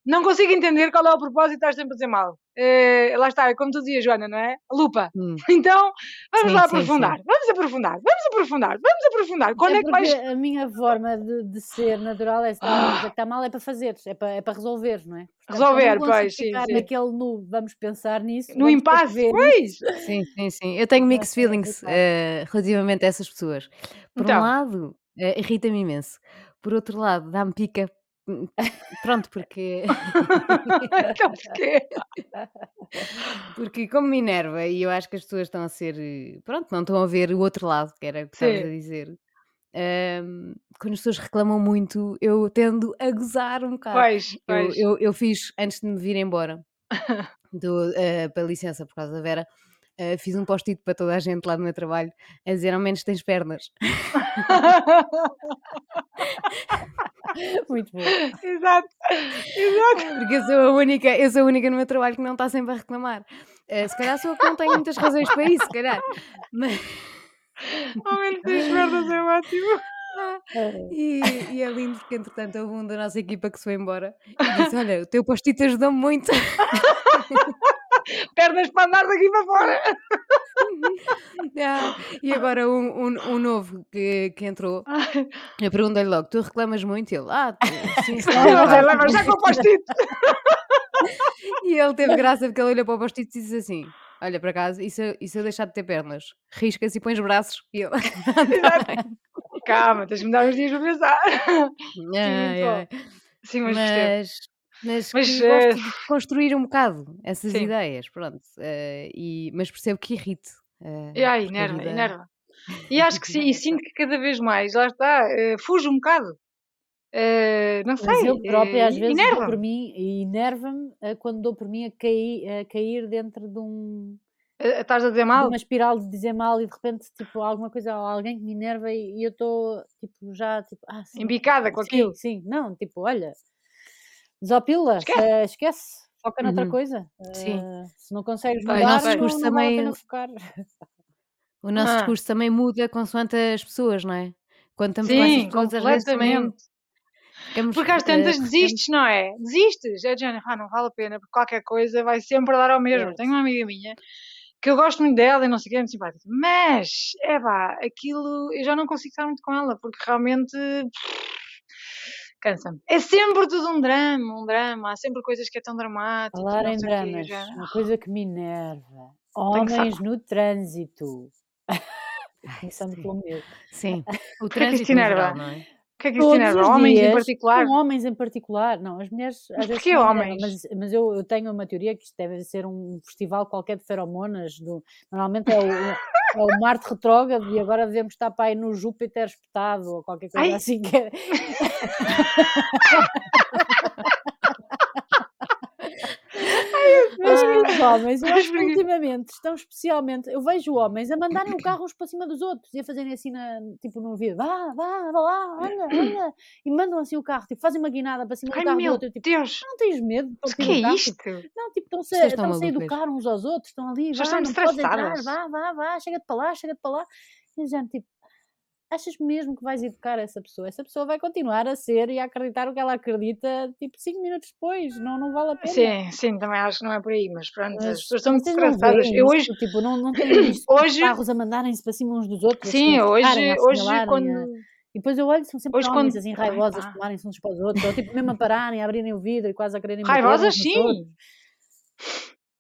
não consigo entender qual é o propósito de estar sempre a dizer mal. Eh, lá está, é como tu dizias, Joana, não é? Lupa. Hum. Então, vamos Sim, lá sim, aprofundar, vamos aprofundar, vamos aprofundar, vamos aprofundar. Quando é, é que vais. a minha forma de, de ser natural é se coisa que está mal é para fazer, é para, é para resolver, não é? Portanto, Resolver, não pois, sim, ficar sim. naquele no vamos pensar nisso, No impasse, pois! Sim, sim, sim. Eu tenho mixed É, é feelings eh, relativamente a essas pessoas. Por um Então. lado, eh, irrita-me imenso. Por outro lado, dá-me pica Hum, Pronto, porque. então porquê? Porque como me enerva e eu acho que as pessoas estão a ser, pronto, não estão a ver o outro lado, que era o que estavas a dizer. Ahm, quando as pessoas reclamam muito, eu tendo a gozar um bocado. Pois, Eu, pois. eu, eu fiz, antes de me vir embora, do, eh, para licença por causa da Vera, eh, fiz um post-it para toda a gente lá no meu trabalho a dizer ao menos tens pernas. Muito bom. Exato. Exato. Porque eu sou a única, eu sou a única no meu trabalho que não está sempre a reclamar. Eh, se calhar sou eu que não tenho muitas razões para isso, se calhar. Mas, Ao menos tens merdas, é ótimo. E, e é lindo porque, entretanto, houve um da nossa equipa que se foi embora e disse: Olha, o teu post-it ajudou-me muito. Pernas para andar daqui para fora. Ah, e agora um, um, um novo que, que entrou, eu perguntei-lhe logo: Tu reclamas muito? E ele: Ah, sim, sim. Lembra, já com o post-it. E ele teve graça porque ele olhou para o post-it e disse assim: Olha, por acaso, e se, eu- e se eu deixar de ter pernas? Risca-se e põe os braços. E ele: "Tá Exato. bem." Calma, tens de me dar uns dias para pensar. Ai, bom. ai. Sim, mas mas, mas, Mas, gosto de construir um bocado essas sim. ideias, pronto. eh, e, mas percebo que irrite. eh, E ai, porque a enerva, vida- enerva. E acho que sim, e sinto que cada vez mais, lá está, eh, fujo um bocado. Eh, não sei. Mas eu própria às vezes enerva-me. por mim e enerva-me eh, quando dou por mim a cair, a cair dentro de, um, Estás a dizer de mal? uma espiral de dizer mal e de repente tipo alguma coisa ou alguém que me enerva e, e eu estou tipo já tipo ah, sim, Embicada com sim, aquilo. sim, não, tipo, olha, desopila, Esquece. eh, esquece, foca noutra Uhum. coisa. Sim. Eh, se não consegues mudar, nosso não, discurso não vale a também- pena focar. O nosso Ah. discurso também muda consoante as pessoas, não é? Quando estamos com essas Sim, pessoas, às vezes também completamente. ficamos. Porque às eh, tantas desistes, não é? Desistes. É de género, ah, não vale a pena, porque qualquer coisa vai sempre dar ao mesmo. Certo. Tenho uma amiga minha que eu gosto muito dela e não sei o que, é muito simpática. Mas, é pá, aquilo, eu já não consigo estar muito com ela, porque realmente cansa-me. É sempre tudo um drama, um drama. Há sempre coisas que é tão dramático. Falar em dramas, já- uma coisa que me enerva. Homens no trânsito. Começando sim. pelo meu. Sim, o que é que trânsito geral, não é? O que é que isso enerva? os Homens em dias, particular? Não, homens em particular. Não, as mulheres Mas porquê homens? Mas, mas eu, eu tenho uma teoria que isto deve ser um festival qualquer de feromonas. Do, normalmente é o, é o Marte retrógrado e agora devemos estar para aí no Júpiter espetado ou qualquer coisa Ai. assim. Que é... Mas que os homens, eu acho que ultimamente estão especialmente. Eu vejo homens a mandarem o carro uns para cima dos outros e a fazerem assim, na, tipo, no vídeo: vá, vá, vá lá, anda, anda. E mandam assim o carro, tipo, fazem uma guinada para cima do Ai carro do outro. Tipo, Deus! não tens medo Mas o que é isto? Tipo, não, tipo, estão-se a, estão estão-se a educar uns aos outros, estão ali, Já estão não podes entrar, vá, vá, vá, chega-te para lá, chega-te para lá. E já, tipo, achas mesmo que vais educar essa pessoa? Essa pessoa vai continuar a ser e a acreditar o que ela acredita, tipo, cinco minutos depois, não, não vale a pena. Sim, sim, também acho que não é por aí, mas pronto, as Mas pessoas estão muito veem Eu hoje, Tipo, não, não têm visto Hoje- carros a mandarem-se para cima uns dos outros, sim, assim, hoje, hoje quando. a- E depois eu olho, são sempre Hoje homens quando- assim Ai, raivosos, pá. tomarem-se uns para os outros, ou tipo mesmo a pararem, a abrirem o vidro e quase a quererem Raivosas, sim.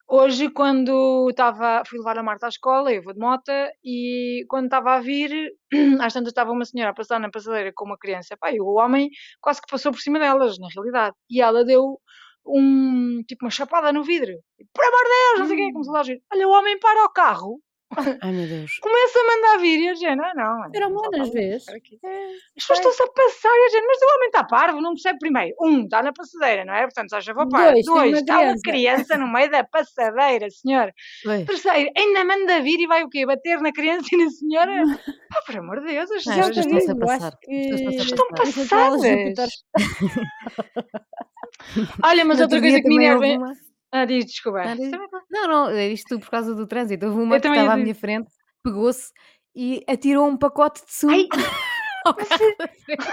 Hoje, quando estava, fui levar a Marta à escola, eu vou de moto, e quando estava a vir, às tantas estava uma senhora a passar na passadeira com uma criança, pá, e o homem quase que passou por cima delas, na realidade. E ela deu um, tipo, uma chapada no vidro. E, por amor de Deus, não sei o quê, começou lá a dizer, olha, o homem para o carro, Ai meu Deus. começa a mandar vir, e a ah, não, não, Era uma às vezes. É, As pessoas estão-se a passar e a gente, mas o homem está parvo, não percebe primeiro. Um, está na passadeira, não é? Portanto, já vou para. Dois, Dois, está uma criança. no meio da passadeira, senhor. Pois. Terceiro, ainda manda vir e vai o quê? Bater na criança e na senhora? Pá, por amor de Deus, as pessoas estão-se a passar. Estão passadas. Olha, mas outra coisa que me enerva. Uma. Ah, diz, desculpa. Ah, diz. Também- Não, não, é isto por causa do trânsito. Houve uma Eu que estava à minha frente, pegou-se e atirou um pacote de sumo Ai, ao carro da frente.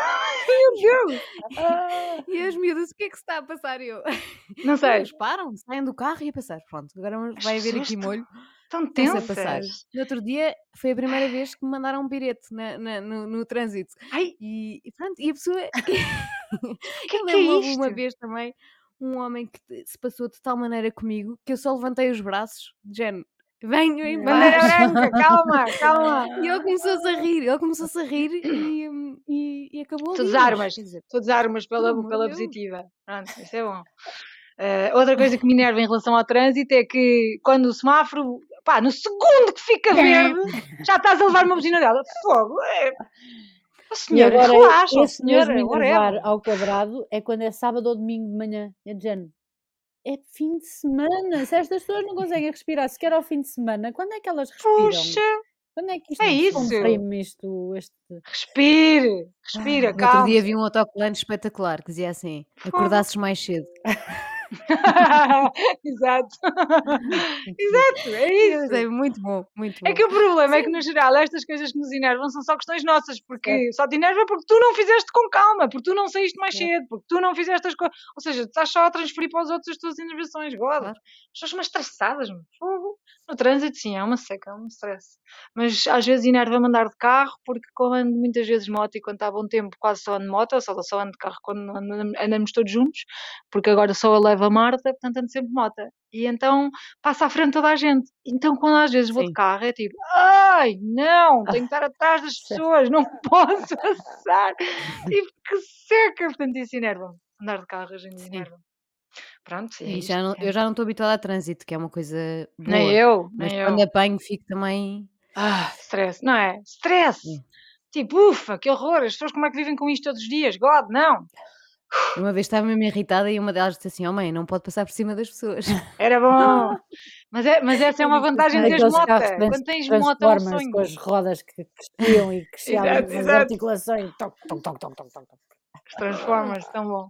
meu Deus! Ah, E as miúdas, o que é que se está a passar? Eu. Não sei. eles param, saem do carro e a passar. Pronto, agora vai haver aqui estão molho. tão Estão-se a passar. tensas. No outro dia foi a primeira vez que me mandaram um birete na- na- no, no trânsito. Ai, E, pronto, e a pessoa. que Eu é que é houve uma isto? vez também um homem que se passou de tal maneira comigo que eu só levantei os braços, de género, venho em Bandeira branca, calma, calma. E ele começou-se a rir, ele começou-se a rir e, hum, e, e acabou Tu ali. desarmas, Mas, quer dizer, tu desarmas por pela, amor pela positiva. Pronto, isso é bom. Eh, outra coisa que me enerva em relação ao trânsito é que quando o semáforo, pá, no segundo que fica verde, já estás a levar uma buzina dela. Fogo! É... E senhora, agora, relaxa, esse mesmo senhora, enervar whatever. ao quadrado é quando é sábado ou domingo de manhã. É de género. É fim de semana. Se estas pessoas não conseguem respirar sequer ao fim de semana, quando é que elas respiram? Puxa, Quando é que isto é isso. comprime isto? Este... Respire, respira, No outro dia calma. vi um autocolante espetacular que dizia assim: acordasses mais cedo. Exato. Exato, é isso. sei, muito bom, muito É bom. que o problema é que, Sim. no geral, estas coisas que nos enervam são só questões nossas, porque só te enerva porque tu não fizeste com calma, porque tu não saíste mais certo. cedo, porque tu não fizeste as coisas. Ou seja, tu estás só a transferir para os outros as tuas enervações. God, Claro. as pessoas umas estressadas, meu. Fogo. No trânsito, sim, é uma seca, é um stress. Mas às vezes enerva-me andar de carro, porque como ando muitas vezes moto e quando está bom tempo quase só ando de moto, só, só ando de carro quando andam- andamos todos juntos, porque agora só a leva a Marta, portanto ando sempre de moto. E então passa à frente toda a gente. Então quando às vezes vou de Sim. carro é tipo, ai, não, tenho que estar atrás das pessoas, não posso passar. Tipo, que seca, portanto isso enerva-me. Andar de carro hoje em dia enerva-me. Pronto, sim, é E já não, é. eu já não estou habituada a trânsito, que é uma coisa Nem boa. eu, Mas nem quando eu. apanho fico também. Ah, stress, não é? Stress! Sim. Tipo, ufa, que horror, as pessoas como é que vivem com isto todos os dias? God, não! Eu Uma vez estava mesmo irritada e uma delas disse assim: Oh mãe, não pode passar por cima das pessoas. Era bom! Mas, é, mas essa é uma digo vantagem de mota. trans, Quando tens moto é um Transformers com sonho. as rodas que cresciam e cresciam exato. articulações. Toc, toc, toc, toc, toc, toc, Transformers, tão bom.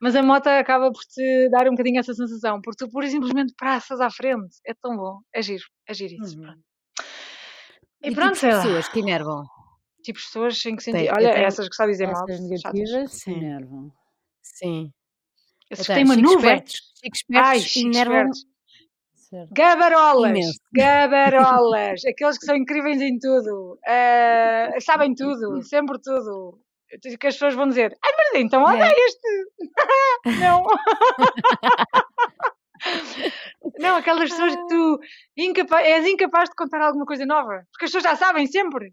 Mas a moto acaba por te dar um bocadinho essa sensação, porque tu pura e simplesmente passas à frente. É tão bom. É giro, é giro isso. Uhum. Pronto. E E tipos pronto, de sei lá. pessoas que enervam. Tipo de pessoas em que sentido. Olha, tenho. essas que só dizem mal, Essas negativas que Sim, enervam. Sim. Esses que têm uma nuvem. espertos. Ai, espertos chiques enervam espertos. Certo. Gabarolas, imenso. gabarolas, aqueles que são incríveis em tudo, eh, sabem tudo, sempre tudo. Que as pessoas vão dizer, ai, mas então olha É. este. Não. Não, aquelas pessoas que Ah, tu incapa és incapaz de contar alguma coisa nova, porque as pessoas já sabem sempre.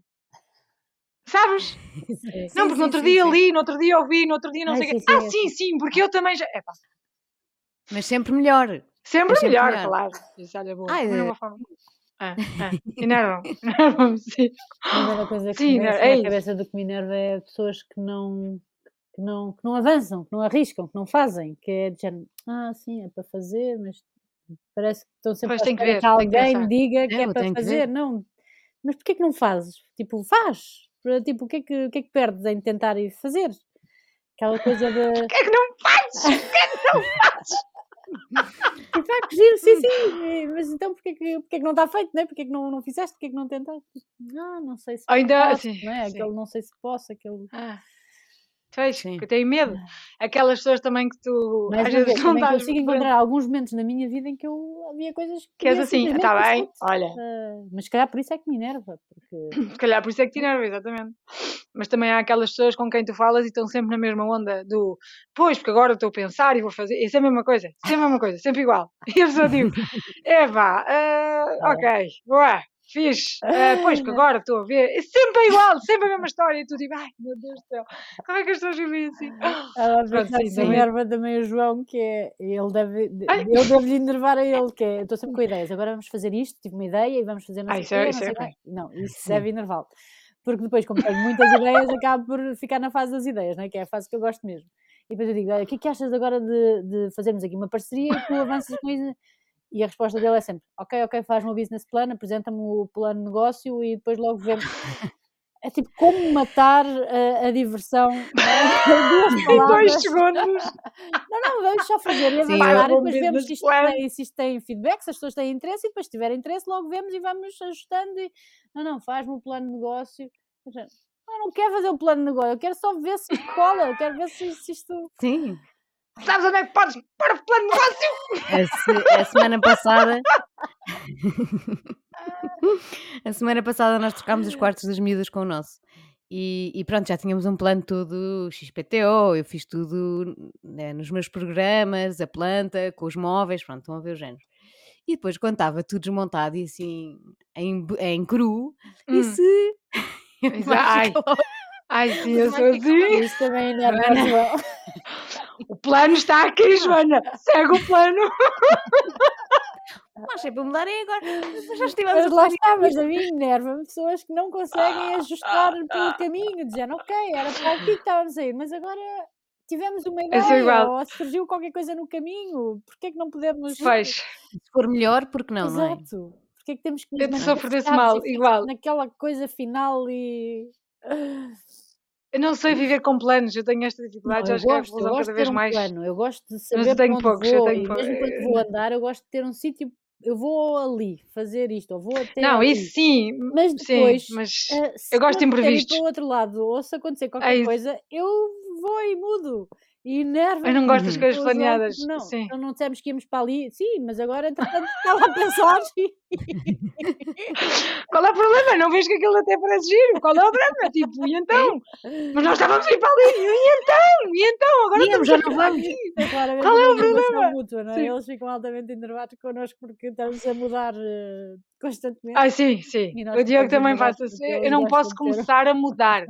Sabes? Sim. Não, Sim, porque no outro dia li, no outro dia ouvi, no outro dia não Ai, sei o quê. Ah, é sim, sim, porque eu também já. Epá, Mas sempre melhor. sempre Mas sempre melhor, melhor. claro. Isso, olha, boa. Ai, Também não eh, vou falar. Ah, ah, enervam, enervam-me, sim. Mas é uma coisa que Sim, me é isso. cabeça do que me enerva é pessoas que não, que não, que não avançam, que não arriscam, que não fazem, que é de género, ah, sim, é para fazer, mas parece que estão sempre Pois tem que ver, que que alguém pensar. diga que é Eu para que fazer. Não, mas porquê que não fazes? Tipo, faz. Para, Tipo, o que, é que, o que é que perdes em tentar ir fazer? Aquela coisa de. Porquê é que não fazes? Porquê é que não fazes? Tipo, ah, que giro, sim, sim, mas então porquê que, porquê que não está feito, né? Porquê que não, não fizeste? Porquê que não tentaste? Ah, não sei se Ainda, posso, sim, não é? sim. Aquele não sei se posso, aquele. Ah, pois, Sim. que eu tenho medo. Aquelas pessoas também que tu Mais às vezes vez, não também estás consigo encontrar alguns momentos na minha vida em que eu havia coisas que que és assim, simplesmente está bem, olha, Ah, mas se calhar por isso é que me enerva, porque se calhar por isso é que te enerva, exatamente. Mas também há aquelas pessoas com quem tu falas e estão sempre na mesma onda do pois, porque agora estou a pensar e vou fazer. Isso é a mesma coisa, sempre a mesma coisa, sempre igual. E a pessoa tipo, é vá, ah, ok, boa, fixe, ah, pois, porque agora estou a ver. É sempre igual, sempre a mesma história. E tu tipo, ai meu Deus do céu, como é que as pessoas vivem assim? ela Pronto, pensar sim, que se também. o João, que é ele deve, de- Ai, eu devo lhe enervar a ele, que é estou sempre com ideias, agora vamos fazer isto, tive uma ideia e vamos fazer não ah, sei o isso é, não é sei bem. Não, isso Sim. deve enervá-lo. Porque depois, como tenho muitas ideias, acabo por ficar na fase das ideias, não é? que é a fase que eu gosto mesmo. E depois eu digo, olha, o que é que achas agora de, de fazermos aqui uma parceria e tu avanças com isso? E a resposta dele é sempre, ok, ok, faz-me o business plan, apresenta-me o plano de negócio e depois logo vemos. É tipo como matar a, a diversão é? em dois segundos, Não, não, vamos só fazer e Sim, eu, avançar e depois vemos se isto, tem, se isto tem feedback, se as pessoas têm interesse e depois se tiver interesse logo vemos e vamos ajustando e não, não, faz-me o plano de negócio. Eu "Ah, não quero fazer o plano de negócio, eu quero só ver se isto cola, eu quero ver se, se isto. sim. Sabes onde é que podes pôr o plano de negócio? A, se- a semana passada. A semana passada nós trocámos os quartos das miúdas com o nosso. E, e pronto, já tínhamos um plano todo XPTO, eu fiz tudo né, nos meus programas, a planta, com os móveis, pronto, estão a ver os géneros. E depois, quando estava tudo desmontado e assim, em, em cru, Hum, disse. exa- Mágica ai, Ai, sim, eu sou assim. Isso também enerva a Joana. João. O plano está aqui, Joana. Segue o plano. Mas é para mudar é agora. Mas já estivemos Mas lá está, mas a mim enerva-me pessoas que não conseguem ajustar pelo caminho, dizendo, ok, era para aqui que estávamos a ir, mas agora tivemos uma sou ideia, ou surgiu qualquer coisa no caminho, porquê é que não podemos... Pois. Se for melhor, porque não, não é? Exato. Porquê é que temos que Eu sofro desse mal, fixos igual. naquela coisa final e... Eu não sei viver com planos, eu tenho esta Não, dificuldade, já eu cheguei à eu conclusão cada vez um mais. plano, eu gosto de Mas saber eu para tenho poucos, eu vou tenho e poucos. mesmo quando vou andar eu gosto de ter um sítio, eu vou ali fazer isto, ou vou até Não, ali. isso sim, Mas sim, depois, mas ah, se eu gosto de eu quiser ir imprevistos. para o outro lado, ou se acontecer É qualquer isso. coisa, eu vou e mudo. E Eu enerva-me não gosto das Uhum. coisas planeadas. não, Sim. então não dissemos que íamos para ali, sim, mas agora entretanto estava a pensar Qual é o problema? Não vejo que aquilo até parece giro. Qual é o drama? Tipo, e então? Mas nós estávamos a ir para ali. E então? E então? Agora Íamos, estamos já a não vamos. Qual é o problema? mútua, não é? Eles ficam altamente enervados connosco porque estamos a mudar eh, constantemente Ai, sim, sim. O Diogo também faz assim. Eu não posso começar a mudar.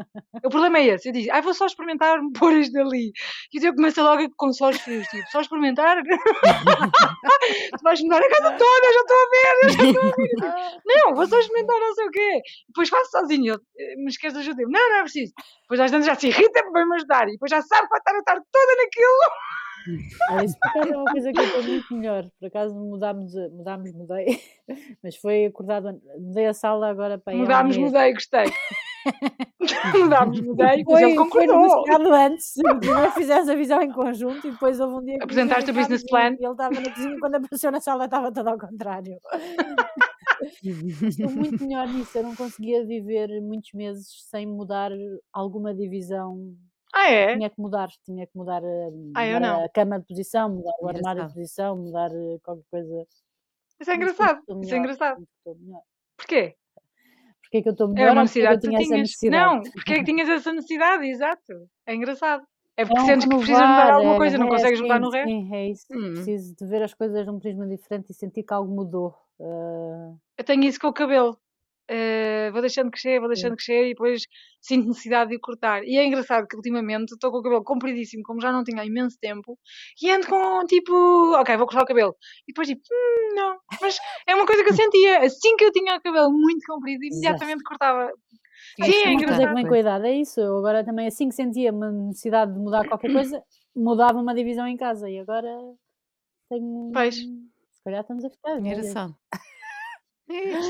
O problema é esse. Eu digo, ai, vou só experimentar pôr isto ali. E o Diogo começa logo com sós frios. Tipo, só experimentar? tu vais mudar a casa toda, já estou a ver, eu já estou a ver. Eu Ah, Não, vou só experimentar não sei o quê. Depois faço sozinho. Ele, eh, Mas queres ajuda? Eu, Não, não é preciso. Depois às vezes já se irrita porque vai-me ajudar. E depois já sabe vai estar a tarde toda naquilo. Olha, acaso é uma coisa que eu estou muito melhor. Por acaso mudámos, mudámos, mudei, mas foi acordado. Mudei a sala agora para Mudámos, mudei, gostei. Mudámos, mudei, mas ele Foi, foi concordou. negociado antes. Primeiro fizemos a visão em conjunto e depois houve um dia Apresentaste o business plan. e ele estava na cozinha e quando apareceu na sala estava tudo ao contrário. Estou muito melhor nisso. Eu não conseguia viver muitos meses sem mudar alguma divisão. Ah, é? Tinha que mudar, tinha que mudar, a- Ah, eu mudar não. a cama de posição, mudar o armário de posição, mudar eh, qualquer coisa. Isso é que engraçado. estou Isso é melhor, engraçado. melhor. Porquê? Porquê é que eu estou É melhor uma é eu necessidade que tinha essa tinhas. necessidade? Não, porque é que tinhas essa necessidade, exato. É engraçado. É É porque um sentes que precisas mudar alguma é, coisa, não é consegues mudar no resto. sim, é isso. Hum. Preciso de ver as coisas de um prisma diferente e sentir que algo mudou. Ah, Eu tenho isso com o cabelo. Eh, vou deixando crescer, vou deixando crescer e depois sinto necessidade de o cortar. E é engraçado que ultimamente estou com o cabelo compridíssimo, como já não tinha há imenso tempo, e ando com tipo, ok, vou cortar o cabelo. E depois tipo, hum, não. Mas é uma coisa que eu sentia. Assim que eu tinha o cabelo muito comprido, imediatamente cortava. Tinhas Sim, é que engraçado. a idade, é isso. Eu agora também, assim que sentia uma necessidade de mudar qualquer coisa, mudava uma divisão em casa e agora tenho. Pois. Se calhar estamos a ficar. velhas. Engraçado.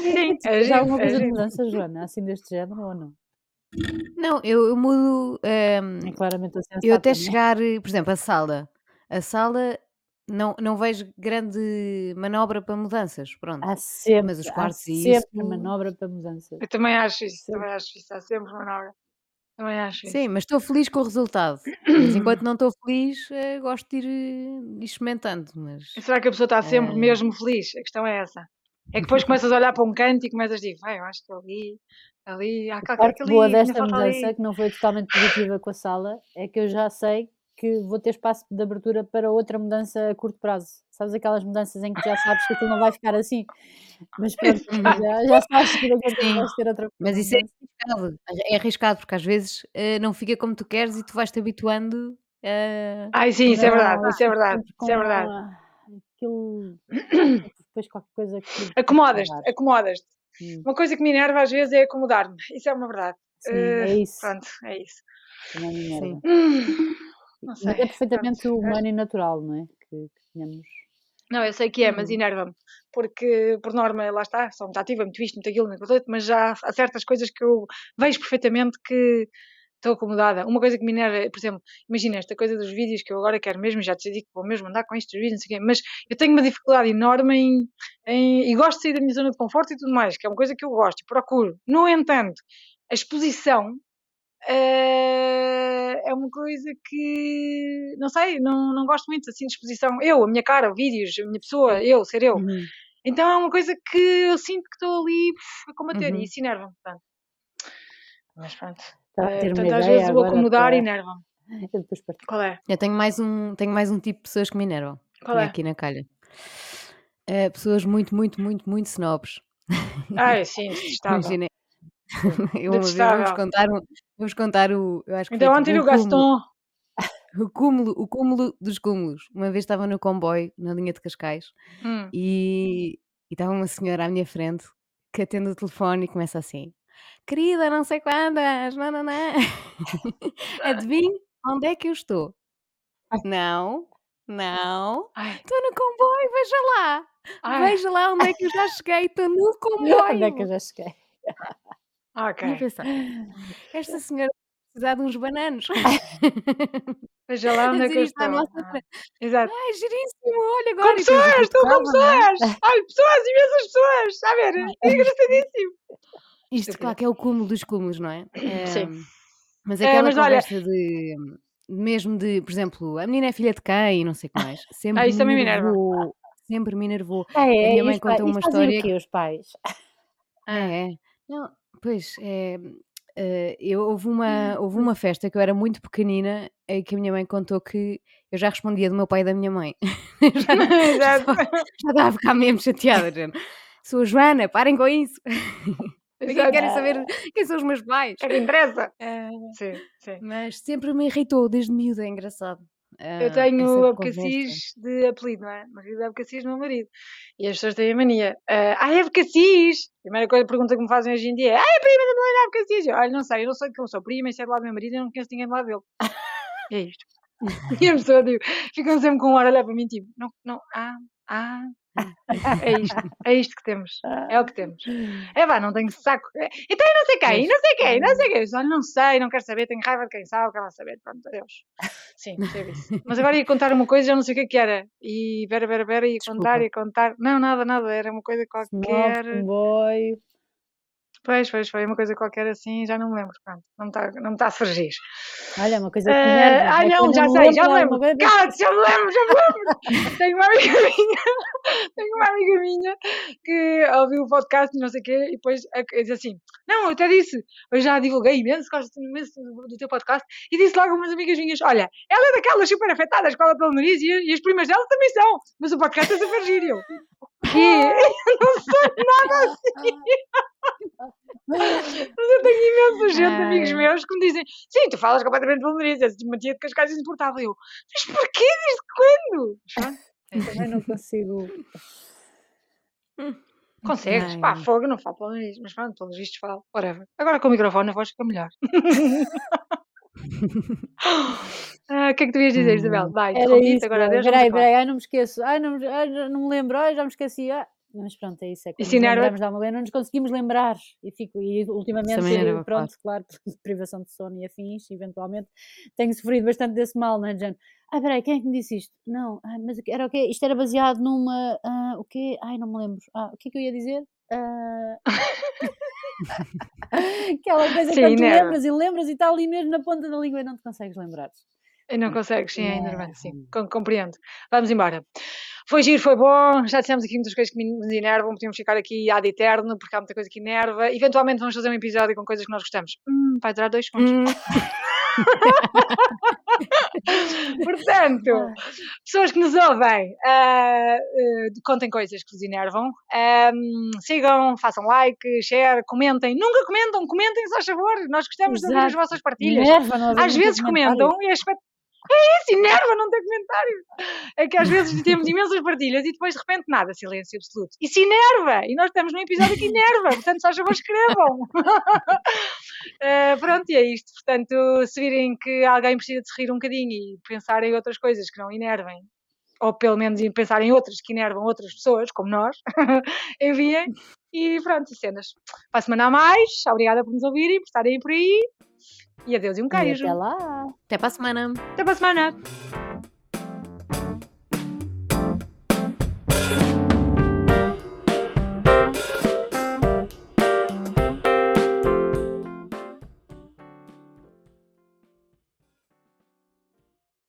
Sim, é giro, alguma é coisa de giro. mudança, Joana, assim deste género ou não? Não, eu, eu mudo. ehm, É claramente a eu até é? chegar, por exemplo, a sala. A sala não, não vejo grande manobra para mudanças. Pronto. Há sempre, Mas os há quartos e sempre isso. manobra para mudança. Eu também acho isso, Sempre. também acho isso. Há sempre manobra. Também acho isso. Sim, mas estou feliz com o resultado. Mas enquanto não estou feliz, eh, gosto de ir, eh, experimentando. Mas E será que a pessoa está sempre eh, mesmo feliz? A questão é essa. É que depois começas a olhar para um canto e começas a dizer, vai, eu acho que ali, ali, há A cá, parte ali, boa desta mudança, ali. que não foi totalmente positiva com a sala, é que eu já sei que vou ter espaço de abertura para outra mudança a curto prazo. Sabes aquelas mudanças em que já sabes que aquilo não vai ficar assim, mas pronto, já, já sabes que a Sim, vais ter outra mas isso é arriscado. É arriscado, porque às vezes eh, não fica como tu queres e tu vais-te habituando a. Ai, sim, isso é verdade, Não, isso é verdade, isso é verdade. a- aquilo, depois qualquer coisa que Acomodas-te, acomodas-te. Hum, Uma coisa que me enerva às vezes é acomodar-me. Isso é uma verdade. Sim, Eh, é isso. pronto, é isso. Também me enerva. Sim. Hum, não Mas sei. é perfeitamente Pronto. humano e natural, não é? Que, que tenhamos. Não, eu sei que é, mas Hum. enerva-me. Porque, por norma, lá está, sou muito ativa, muito isto, muito aquilo, muito aquilo, mas já há certas coisas que eu vejo perfeitamente que estou acomodada. Uma coisa que me enerva, por exemplo, imagina esta coisa dos vídeos que eu agora quero mesmo, já decidi que vou mesmo andar com estes vídeos, não sei o quê, mas eu tenho uma dificuldade enorme em, em- e gosto de sair da minha zona de conforto e tudo mais, que é uma coisa que eu gosto e procuro. No entanto, a exposição eh, é uma coisa que não sei, não, não gosto muito assim de exposição. Eu, a minha cara, vídeos, a minha pessoa, eu, ser eu. Uhum. Então é uma coisa que eu sinto que estou ali a combater Uhum. e isso enerva-me. portanto. Mas pronto. Estava a Eh, ter uma portanto, às ideia vezes o agora acomodar para. enerva-me. Eu depois partilho. Qual é? Eu tenho mais um, tenho mais um tipo de pessoas que me enervam. Qual é? aqui na calha. Eh, pessoas muito, muito, muito, muito snobs. Ai, sim, detestável. Imagina, Eu uma vez vou-vos Detestável. contar um vou-vos contar o eu acho que Então ontem o Gaston. o cúmulo o cúmulo dos cúmulos. Uma vez estava no comboio, na linha de Cascais, Hum. e e estava uma senhora à minha frente que atende o telefone e começa assim: "Querida não sei quantas, nã-nã-nã, adivinhe onde é que eu estou?". "Não, não, estou no comboio, veja lá, ai, veja lá onde é que eu já cheguei, estou no Onde é que eu comboio". já cheguei? E eu ok. pensar: "Esta senhora precisar de uns bananos". Veja lá onde é que eu estou. Ah, exato. "Ai, giríssimo, olha Com agora", depois pessoas, estou com não é? pessoas! Ai, pessoas, imensas pessoas! Está a ver? É engraçadíssimo. Isto, claro que é o cúmulo dos cúmulos, não é? Sim. Hum, mas É, aquela mas olha, conversa de mesmo de, por exemplo, a menina é filha de quem e não sei o que mais, ah, sempre isso me também me enervou, sempre me enervou. Ah, A é? minha E mãe conta E uma história quê os pais? Ah, É, é. Não, pois, é, eh, eu houve uma houve uma festa que eu era muito pequenina, em que a minha mãe contou que eu já respondia do meu pai e da minha mãe. Já não já estava já estava a ficar mesmo chateada, "Sou a Joana, parem com isso. Para que que Exato. querem saber quem são os meus pais?". É que interessa. Ah, Sim, sim. mas sempre me irritou desde miúda, é engraçado. Eu Ah, tenho. Abcacis de apelido, não é? É Abcacis do meu marido. E as pessoas têm a mania. ah, ai, Abcacis! Primeira coisa, pergunta que me fazem hoje em dia é: ai, a prima da Melina Abcacis! Eu, Olha, não sei, eu não sei de quem eu sou prima, isso é do lado do meu marido, eu não conheço ninguém do lado dele. É isto. E a pessoa, tipo, ficam sempre com um ar a olhar para mim, tipo, não, não, ah, ah. É isto, é isto que temos. É o que temos. É vá, não tenho saco. É, Então eu não sei quem, não sei quem, não sei quem. Eu Olha, não sei, não quero saber, tenho raiva de quem sabe, quero lá saber. Pronto, adeus. Sim, teve isso. Mas agora ia contar uma coisa, já não sei o que é que era. E pera, pera, pera, ia contar, ia contar. Não, nada, nada, era uma coisa qualquer. comboio. Pois, pois, foi uma coisa qualquer assim, já não me lembro. Pronto, não me está não me tá a surgir. Olha, uma coisa que Ah, ai é não, já sei, já me lembro lembro. Cala-te, já me lembro, já me lembro. tenho uma amiga minha, tenho uma amiga minha que ouviu o podcast e não sei o quê, e depois diz assim: Não, eu até disse, eu já divulguei imenso, gosto imenso do, do teu podcast, e disse logo a umas amigas minhas: Olha, ela é daquelas super afetadas com pelo nariz e, e as primas dela também são, mas o podcast é super giro. E eu, O quê? Eu não sou nada assim. Mas eu tenho imensa gente, amigos Ai. meus, que me dizem: Sim, tu falas completamente pelo nariz, és uma tia de Cascais insuportável. Eu, mas porquê? Desde quando? Também não consigo. Consegues? Pá, Ai. fogo, não falo nariz, mas pronto, pelos vistos falo, whatever. Agora com o microfone a voz fica melhor. Ah, O que é que tu ias dizer, Isabel? Hum. Vai, Era isso. agora adeus, Peraí, peraí, ai, não me esqueço. Ai, não, me- ai, não me lembro. Ai, já me esqueci. Ah. Mas pronto, é isso. É quando lembramos de alguma coisa, não nos conseguimos lembrar. E, fico, e ultimamente, também eh, pronto, claro, privação de sono e afins, eventualmente, tenho sofrido bastante desse mal, não é, Jane? Ah, peraí, quem é que me disse isto? Não, ah, mas que- era o quê? Isto era baseado numa. ah, o quê? Ai, não me lembro. Ah, o que é que eu ia dizer? Ah, Aquela coisa Sim, quando tu enerva. lembras e lembras e está ali mesmo na ponta da língua e não te consegues lembrar. Não consegues, sim, é enervante, sim, com- compreendo. Vamos embora. Foi giro, foi bom, já dissemos aqui muitas coisas que me- nos enervam, podíamos ficar aqui ad eterno, porque há muita coisa que enerva. Eventualmente vamos fazer um episódio com coisas que nós gostamos. Hum, vai durar dois segundos. Hum. Portanto, pessoas que nos ouvem, ah, eh, contem coisas que vos enervam. Ahm, sigam, façam like, share, comentem. Nunca comentam, comentem, se faz favor. Nós gostamos de ouvir as Exato. vossas partilhas. Haver Às vezes comentam e é espet- É isso, enerva não ter comentário. É que às vezes temos imensas partilhas e depois de repente nada, silêncio absoluto. Isso enerva! E nós estamos num episódio que enerva, portanto, se favor, escrevam. Eh, pronto, e é isto. Portanto, se virem que alguém precisa de se rir um bocadinho e pensar em outras coisas que não enervem, ou pelo menos em pensar em outras que enervam outras pessoas, como nós, enviem. E pronto, e cenas. Para a semana a mais, obrigada por nos ouvirem, por estarem por aí. E adeus e um E queijo. até lá. Até para a semana. Até para a semana.